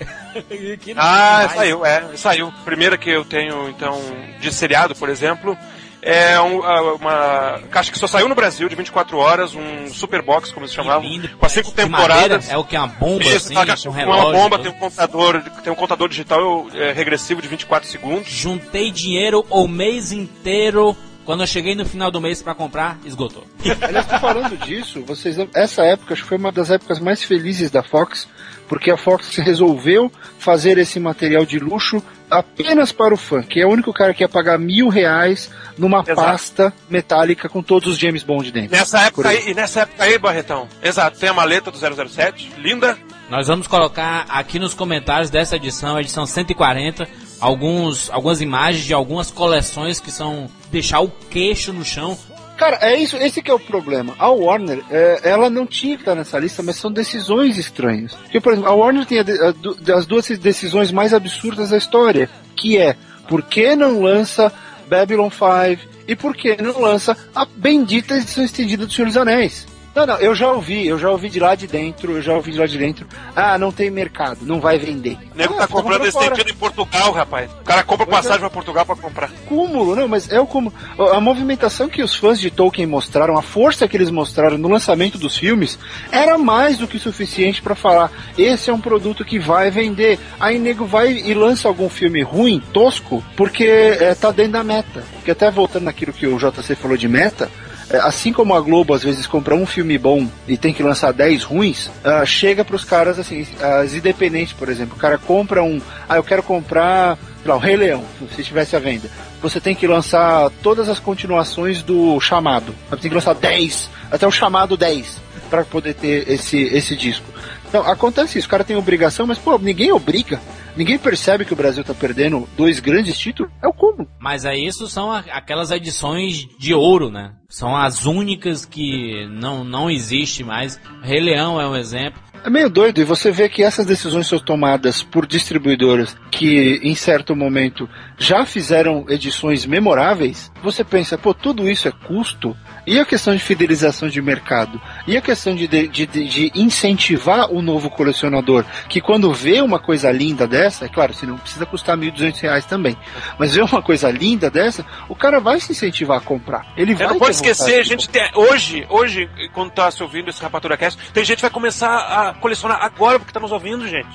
Que [laughs] Ah, saiu, é, saiu. Primeira que eu tenho, então, de seriado, por exemplo, é um- a- uma caixa que só saiu no Brasil de 24 horas, um super box, como se chamava, lindo. com as cinco De temporadas. madeira, é o que? Uma bomba, Isso, assim, caixa com relógio. uma bomba, tem um contador, tem um contador digital é, regressivo de 24 segundos. Juntei dinheiro o mês inteiro Quando eu cheguei no final do mês pra comprar, esgotou. Aliás, tô falando disso, vocês essa época acho que foi uma das épocas mais felizes da Fox, porque a Fox resolveu fazer esse material de luxo apenas para o fã, que é o único cara que ia pagar mil reais numa Exato. pasta metálica com todos os James Bond dentro. Nessa época aí. e nessa época aí, Barretão, exato, tem a maleta do 007, linda, Nós vamos colocar aqui nos comentários dessa edição, edição 140, alguns, algumas imagens de algumas coleções que são deixar o queixo no chão. Cara, é isso, esse que é o problema. A Warner, é, ela não tinha que estar nessa lista, mas são decisões estranhas. Porque, por exemplo, a Warner tem a a as duas decisões mais absurdas da história, que é, por que não lança Babylon 5 e por que não lança a bendita edição estendida do Senhor dos Anéis? Não, não, eu já ouvi, eu já ouvi de lá de dentro, eu já ouvi de lá de dentro. Ah, não tem mercado, não vai vender. o nego ah, tá comprando esse sentido em Portugal, rapaz. O cara compra Pois é. passagem pra Portugal pra comprar. cúmulo, não, mas é o cúmulo. A movimentação que os fãs de Tolkien mostraram, a força que eles mostraram no lançamento dos filmes, era mais do que suficiente pra falar: esse é um produto que vai vender. Aí nego vai e lança algum filme ruim, tosco, porque é, tá dentro da meta. Porque até voltando naquilo que o JC falou de meta. É, Assim como a Globo às vezes compra um filme bom e tem que lançar 10 ruins, ah, chega pros caras assim, as independentes, por exemplo, o cara compra um, ah, eu quero comprar lá, o Rei Leão, se estivesse à venda, você tem que lançar todas as continuações do chamado. Você tem que lançar 10, até o chamado 10, para poder ter esse, esse disco. Então, acontece isso, o cara tem obrigação, mas, pô, ninguém obriga. Ninguém percebe que o Brasil tá perdendo dois grandes títulos. É o como. Mas aí isso são aquelas edições de ouro, né? São as únicas que não, não existe mais. Rei Leão é um exemplo. É meio doido, e você vê que essas decisões são tomadas por distribuidoras que, em certo momento, já fizeram edições memoráveis. Você pensa, pô, tudo isso é custo? E a questão de fidelização de mercado? E a questão de, de, de- de incentivar o novo colecionador, que quando vê uma coisa linda dessa, é claro, se não precisa custar 1.200 reais também, mas vê uma coisa linda dessa, o cara vai se incentivar a comprar. Ele vai É, não pode esquecer, a gente tem, hoje, hoje, quando tá se ouvindo esse Rapatura Cast, tem gente que vai começar a colecionar agora porque tá nos ouvindo, gente.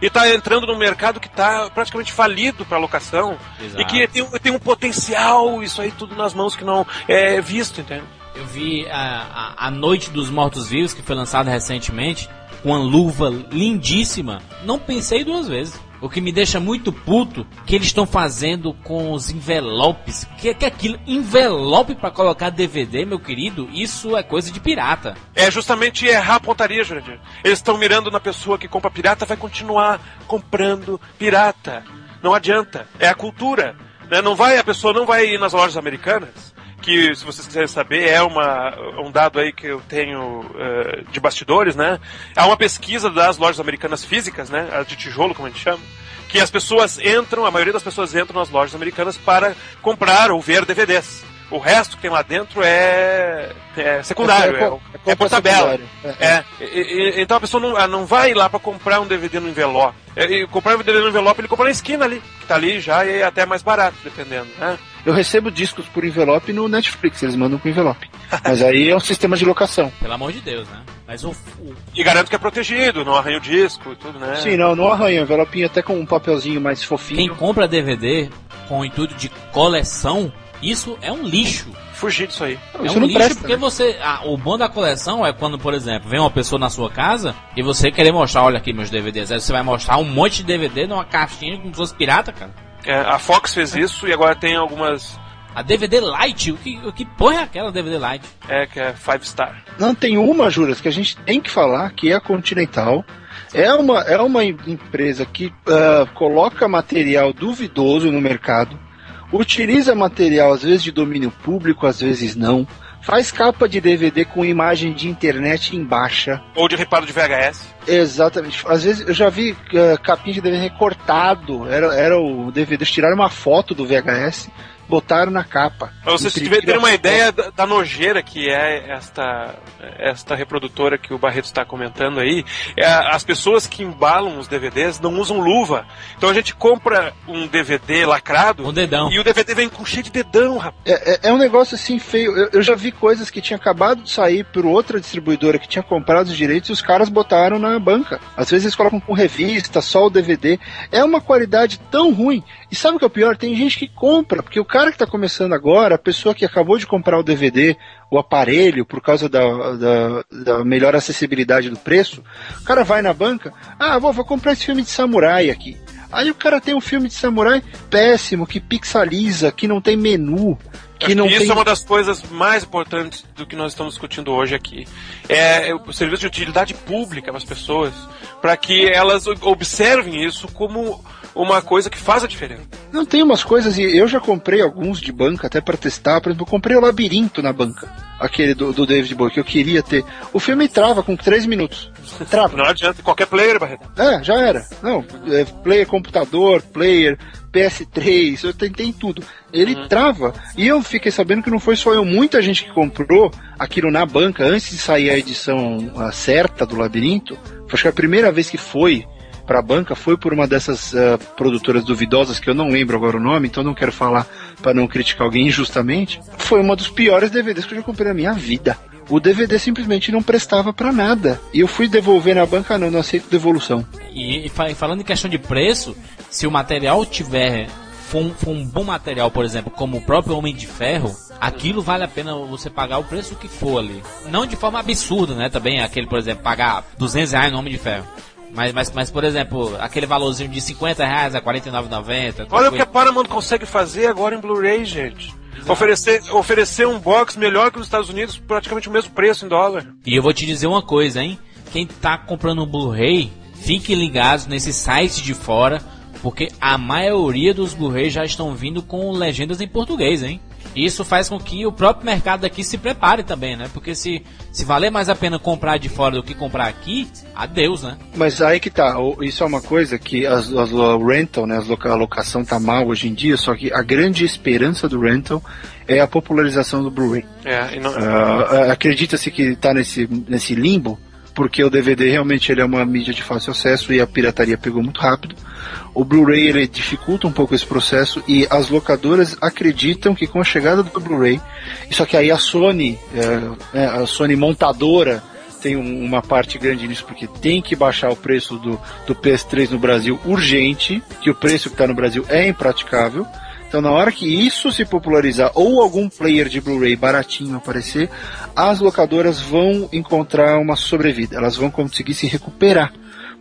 E tá entrando num mercado que tá praticamente falido para locação. Exato. E que tem, um- tem um potencial, isso aí tudo nas mãos que não é visto, entende? Eu vi a, a, a Noite dos Mortos Vivos, que foi lançada recentemente, com uma luva lindíssima. Não pensei duas vezes. O que me deixa muito puto que eles estão fazendo com os envelopes. Que que aquilo? Envelope pra colocar DVD, meu querido? Isso é coisa de pirata. É justamente errar a pontaria, Jurandir. Eles estão mirando na pessoa que compra pirata, vai continuar comprando pirata. Não adianta. É a cultura. né? Não vai, a pessoa não vai ir nas lojas americanas, que se vocês quiserem saber, é uma, um dado aí que eu tenho eh, de bastidores, né? Há uma pesquisa das lojas americanas físicas, né? De tijolo, como a gente chama. Que as pessoas entram, a maioria das pessoas entram nas lojas americanas para comprar ou ver DVDs. O resto que tem lá dentro é, é secundário, É- é, é- é, é por tabela. secundário. É, É, e- e- então a pessoa não, não vai lá pra comprar um DVD no envelope. É, e comprar um DVD no envelope, ele compra na esquina ali, que tá ali já e é até mais barato, dependendo, né? Eu recebo discos por envelope no Netflix, eles mandam com envelope. Mas aí é um sistema de locação. Pelo amor de Deus, né? Mas o, o- E garanto que é protegido, não arranha o disco e tudo, né? Sim, não, não arranha, envelopinho até com um papelzinho mais quem fofinho. compra DVD com o intuito de coleção, isso é um lixo. Fugir disso aí. Não, É isso um não lixo presta, porque né? você. ah, o bom da coleção é quando, por exemplo, vem uma pessoa na sua casa e você querer mostrar, olha aqui meus DVDs. Aí você vai mostrar um monte de DVD numa caixinha com suas pirata, cara. É, a Fox fez isso e agora tem algumas. A DVD Lite, o que, o que porra é aquela DVD Lite? É, que é Five Star. Não, tem uma, Juras, que a gente tem que falar, que é a Continental. É uma, é uma em- empresa que ah, coloca material duvidoso no mercado, utiliza material às vezes de domínio público, às vezes não, faz capa de DVD com imagem de internet em baixa. Ou de reparo de VHS. Exatamente. Às vezes eu já vi ah, capinha de DVD recortado. Era, era o DVD. Tiraram uma foto do VHS, botaram na capa. Pra vocês Imprimiram terem uma ideia da, da nojeira que é esta, esta reprodutora que o Barreto está comentando aí, é, as pessoas que embalam os DVDs não usam luva. Então a gente compra um DVD lacrado Um dedão. e o DVD vem com cheio de dedão, rapaz. É, é- é um negócio assim feio. Eu, eu já vi coisas que tinha acabado de sair por outra distribuidora que tinha comprado os direitos e os caras botaram na, na banca. Às vezes eles colocam com revista, só o DVD. É uma qualidade tão ruim. E sabe o que é o pior? Tem gente que compra, porque o cara que está começando agora, a pessoa que acabou de comprar o DVD, o aparelho, por causa da, da, da melhor acessibilidade do preço, o cara vai na banca, ah, vou, vou comprar esse filme de samurai aqui. Aí o cara tem um filme de samurai péssimo, que pixeliza, que não tem menu, que Acho não que isso tem... é uma das coisas mais importantes do que nós estamos discutindo hoje aqui. É o serviço de utilidade pública para as pessoas, para que elas observem isso como uma coisa que faz a diferença. Não tem umas coisas, e eu já comprei alguns de banca até para testar. Por exemplo, eu comprei o Labirinto na banca, aquele do, do David Bowie, que eu queria ter. O filme trava com 3 minutos. Trava. Não adianta qualquer player, Barreto. É, já era. Não, é player computador, player PS3, eu tentei tudo. Ele trava. E eu fiquei sabendo que não foi só eu, muita gente que comprou aquilo na banca antes de sair a edição ah, certa do Labirinto. Acho que a primeira vez que foi pra banca foi por uma dessas ah, produtoras duvidosas que eu não lembro agora o nome, então não quero falar para não criticar alguém injustamente. Foi uma dos piores DVDs que eu já comprei na minha vida. O DVD simplesmente não prestava pra nada. E eu fui devolver na banca, não, não aceito devolução. E, e fa- falando em questão de preço, se o material tiver for um, for um bom material, por exemplo, como o próprio Homem de Ferro, aquilo vale a pena você pagar o preço que for ali. Não de forma absurda, né? Também aquele, por exemplo, pagar 200 reais no Homem de Ferro. Mas, mas, mas, por exemplo, aquele valorzinho de 50 reais a 49,90. Olha o que a Paramount consegue fazer agora em Blu-ray, gente. Oferecer, oferecer um box melhor que nos Estados Unidos, praticamente o mesmo preço em dólar. E eu vou te dizer uma coisa, hein? Quem tá comprando um Blu-ray, fique ligados nesses sites de fora, porque a maioria dos Blu-ray já estão vindo com legendas em português, hein? Isso faz com que o próprio mercado aqui se prepare também, né? Porque se, se valer mais a pena comprar de fora do que comprar aqui, adeus, né? Mas aí que tá, isso é uma coisa que as, as o rental, né, a locação tá mal hoje em dia, só que a grande esperança do rental é a popularização do Blu-ray. É, e não- Ah, Acredita-se que está nesse, nesse limbo, porque o DVD realmente ele é uma mídia de fácil acesso e a pirataria pegou muito rápido. O Blu-ray ele dificulta um pouco esse processo e as locadoras acreditam que com a chegada do Blu-ray, só que aí a Sony, é, é, a Sony montadora tem um- uma parte grande nisso porque tem que baixar o preço do, do PS3 no Brasil urgente, que o preço que está no Brasil é impraticável. Então, na hora que isso se popularizar ou algum player de Blu-ray baratinho aparecer, as locadoras vão encontrar uma sobrevida. Elas vão conseguir se recuperar.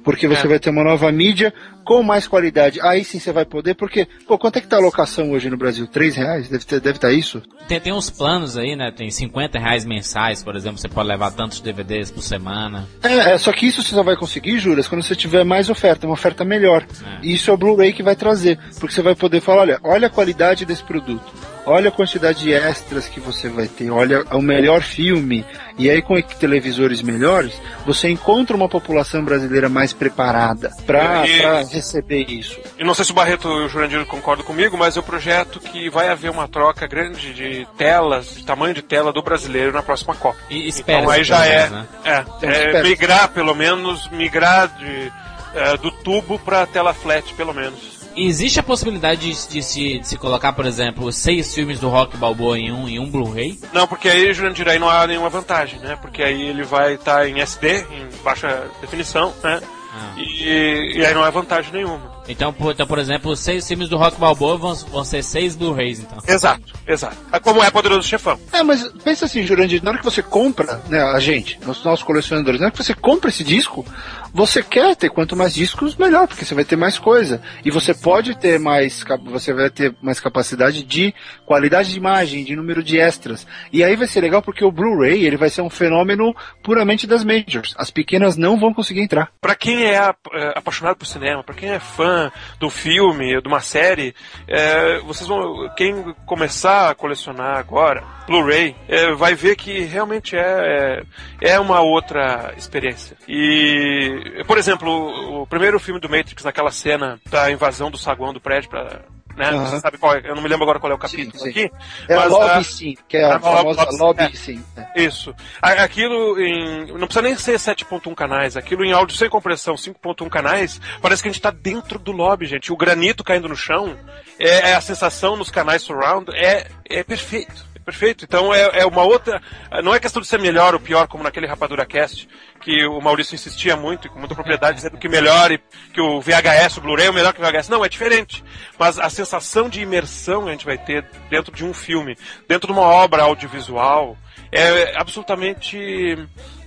Porque você É. vai ter uma nova mídia com mais qualidade. Aí sim você vai poder, porque, pô, quanto é que tá a locação hoje no Brasil? Três reais? Deve estar deve tá isso? Tem, tem uns planos aí, né? Tem 50 reais mensais, por exemplo, você pode levar tantos DVDs por semana. É, é, só que isso você só vai conseguir, Juras, quando você tiver mais oferta, uma oferta melhor. E isso é o Blu-ray que vai trazer. Porque você vai poder falar, olha, olha a qualidade desse produto. Olha a quantidade de extras que você vai ter, olha o melhor filme. E aí, com televisores melhores, você encontra uma população brasileira mais preparada para E- receber isso. Eu não sei se o Barreto e o Jurandir concordam comigo, mas eu projeto que vai haver uma troca grande de telas, de tamanho de tela do brasileiro na próxima Copa. E espera Então aí já é, né? é, Então, é migrar pelo menos, migrar de, é, do tubo para tela flat, pelo menos. Existe a possibilidade de, de se, de se colocar, por exemplo, seis filmes do Rock Balboa em um, em um Blu-ray? Não, porque aí, Jurandir, aí não há nenhuma vantagem, né? Porque aí ele vai estar em SD, em baixa definição, né? Ah. E, e aí não há vantagem nenhuma. Então, por, então, por exemplo, seis filmes do Rock Balboa vão, vão ser seis Blu-rays, então. Exato, exato. É Como é Poderoso Chefão. É, mas pensa assim, Jurandir, na hora que você compra, né, a gente, os nossos colecionadores, na hora que você compra esse disco, você quer ter quanto mais discos, melhor, porque você vai ter mais coisa. E você pode ter mais, você vai ter mais capacidade de qualidade de imagem, de número de extras. E aí vai ser legal porque o Blu-ray, ele vai ser um fenômeno puramente das majors. As pequenas não vão conseguir entrar. Pra quem é, é, apaixonado por cinema, pra quem é fã do filme, de uma série, é, vocês vão, quem começar a colecionar agora Blu-ray, é, vai ver que realmente é, é, é uma outra experiência. E, por exemplo, o, o primeiro filme do Matrix, naquela cena da invasão do saguão do prédio pra, né, Aham. você sabe qual é, eu não me lembro agora qual é o capítulo sim. aqui, É a mas, Lobby ah, Sim, que é a a famosa Lobby- Lobby é. Sim. né? Isso. A- Aquilo em. Não precisa nem ser 7.1 canais. Aquilo em áudio sem compressão, 5.1 canais. Parece que a gente tá dentro do lobby, gente. O granito caindo no chão. É, é a sensação nos canais surround. É, é perfeito. Perfeito. Então é, é uma outra. Não é questão de ser melhor ou pior, como naquele Rapadura Cast, que o Maurício insistia muito, e com muita propriedade, dizendo que melhor e que o VHS, o Blu-ray é o melhor que o VHS. Não, é diferente. Mas a sensação de imersão que a gente vai ter dentro de um filme, dentro de uma obra audiovisual, é absolutamente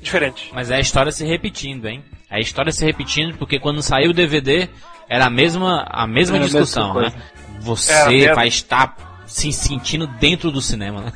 diferente. Mas é a história se repetindo, hein? É a história se repetindo porque quando saiu o DVD era a mesma, a mesma Era a discussão, mesma né? Você É, a mesma. vai estar se sentindo dentro do cinema, né?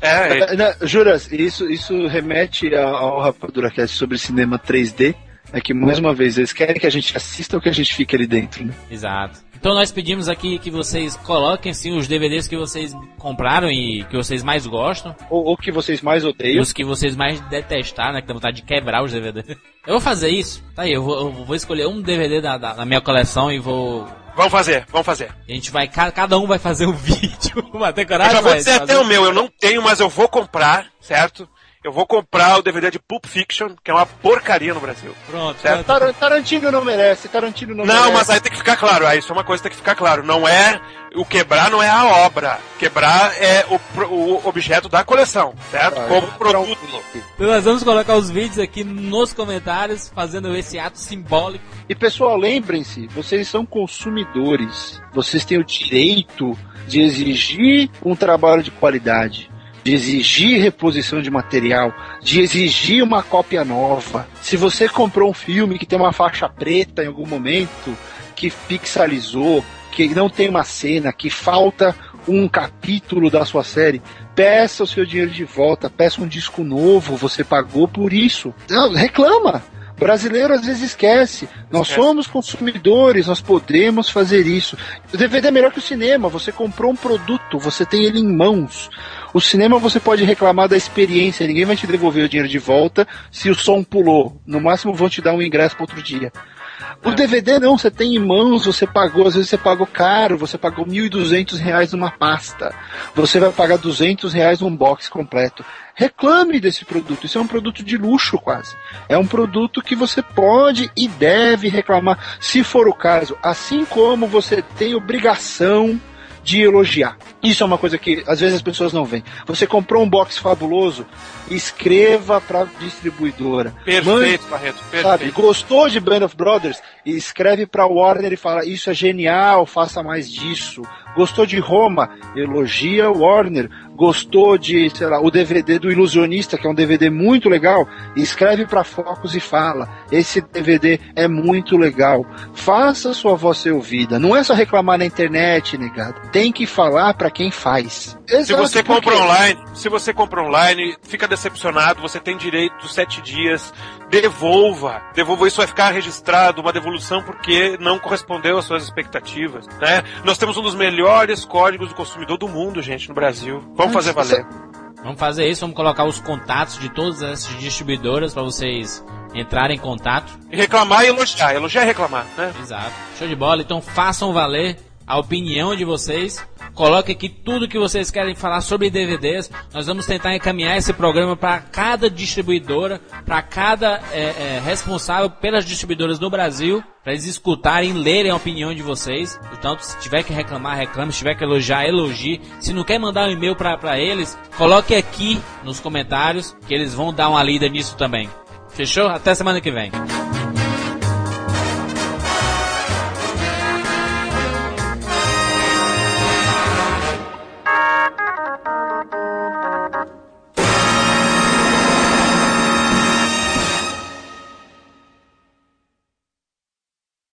É, É, né, Juras, isso, isso remete ao, ao Rapadura Cast sobre cinema 3D. É que, mais uma vez, eles querem que a gente assista ou que a gente fique ali dentro, né? Exato. Então nós pedimos aqui que vocês coloquem sim os DVDs que vocês compraram e que vocês mais gostam. Ou, ou que vocês mais E odeiam. os que vocês mais detestaram, né? Que dá vontade de quebrar os DVDs. Eu vou fazer isso. Tá aí, eu vou, eu vou escolher um DVD da, da, da minha coleção e vou. vamos fazer, vamos fazer. A gente vai. ca- Cada um vai fazer um [laughs] vídeo. Vai ter Eu coragem, já vou dizer até o meu, eu não tenho, mas eu vou comprar, certo? Eu vou comprar o DVD de Pulp Fiction, que é uma porcaria no Brasil. Pronto. Tar- Tarantino não merece, Tarantino não, Não, merece. mas aí tem que ficar claro. Aí isso é uma coisa que tem que ficar claro. Não é o quebrar, não é a obra. Quebrar é o, o objeto da coleção, certo? Ah, Como produto. Então nós vamos colocar os vídeos aqui nos comentários, fazendo esse ato simbólico. E pessoal, lembrem-se, vocês são consumidores. Vocês têm o direito de exigir um trabalho de qualidade, de exigir reposição de material, de exigir uma cópia nova. Se você comprou um filme que tem uma faixa preta em algum momento, que pixelizou, que não tem uma cena, que falta um capítulo da sua série, peça o seu dinheiro de volta, peça um disco novo, você pagou por isso. Não, reclama. Brasileiro às vezes esquece. Nós Esquece. somos consumidores, nós podemos fazer isso. O DVD é melhor que o cinema. Você comprou um produto, você tem ele em mãos. O cinema você pode reclamar da experiência, ninguém vai te devolver o dinheiro de volta se o som pulou. No máximo vão te dar um ingresso para outro dia. O DVD não, você tem em mãos, você pagou, às vezes você pagou caro, você pagou 1.200 reais numa pasta. Você vai pagar 200 reais num box completo. Reclame desse produto, isso é um produto de luxo quase. É um produto que você pode e deve reclamar, se for o caso. Assim como você tem obrigação de elogiar. Isso é uma coisa que às vezes as pessoas não veem. Você comprou um box fabuloso, escreva para distribuidora. Mande Perfeito, Barreto. Sabe, Perfeito. gostou de Band of Brothers? Escreve pra Warner e fala: Isso é genial, faça mais disso. Gostou de Roma? Elogia Warner. Gostou de, sei lá, o DVD do Ilusionista, que é um DVD muito legal? Escreve pra Focus e fala: Esse DVD é muito legal. Faça sua voz ser ouvida. Não é só reclamar na internet, negado. Tem que falar pra quem faz. Se Exato, você porque- compra online, se você compra online, fica decepcionado, você tem direito dos sete dias, devolva. Devolva, isso vai ficar registrado, uma devolução porque não correspondeu às suas expectativas, né? Nós temos um dos melhores códigos do consumidor do mundo, gente, no Brasil. Vamos fazer valer. Vamos fazer isso, vamos colocar os contatos de todas essas distribuidoras para vocês entrarem em contato. E reclamar e elogiar. Elogiar e reclamar, né? Exato. Show de bola. Então façam valer a opinião de vocês. Coloque aqui tudo que vocês querem falar sobre DVDs. Nós vamos tentar encaminhar esse programa para cada distribuidora, para cada é, é, responsável pelas distribuidoras no Brasil, para eles escutarem, lerem a opinião de vocês. Portanto, se tiver que reclamar, reclame. Se tiver que elogiar, elogie. Se não quer mandar um e-mail para eles, coloque aqui nos comentários que eles vão dar uma lida nisso também. Fechou? Até semana que vem.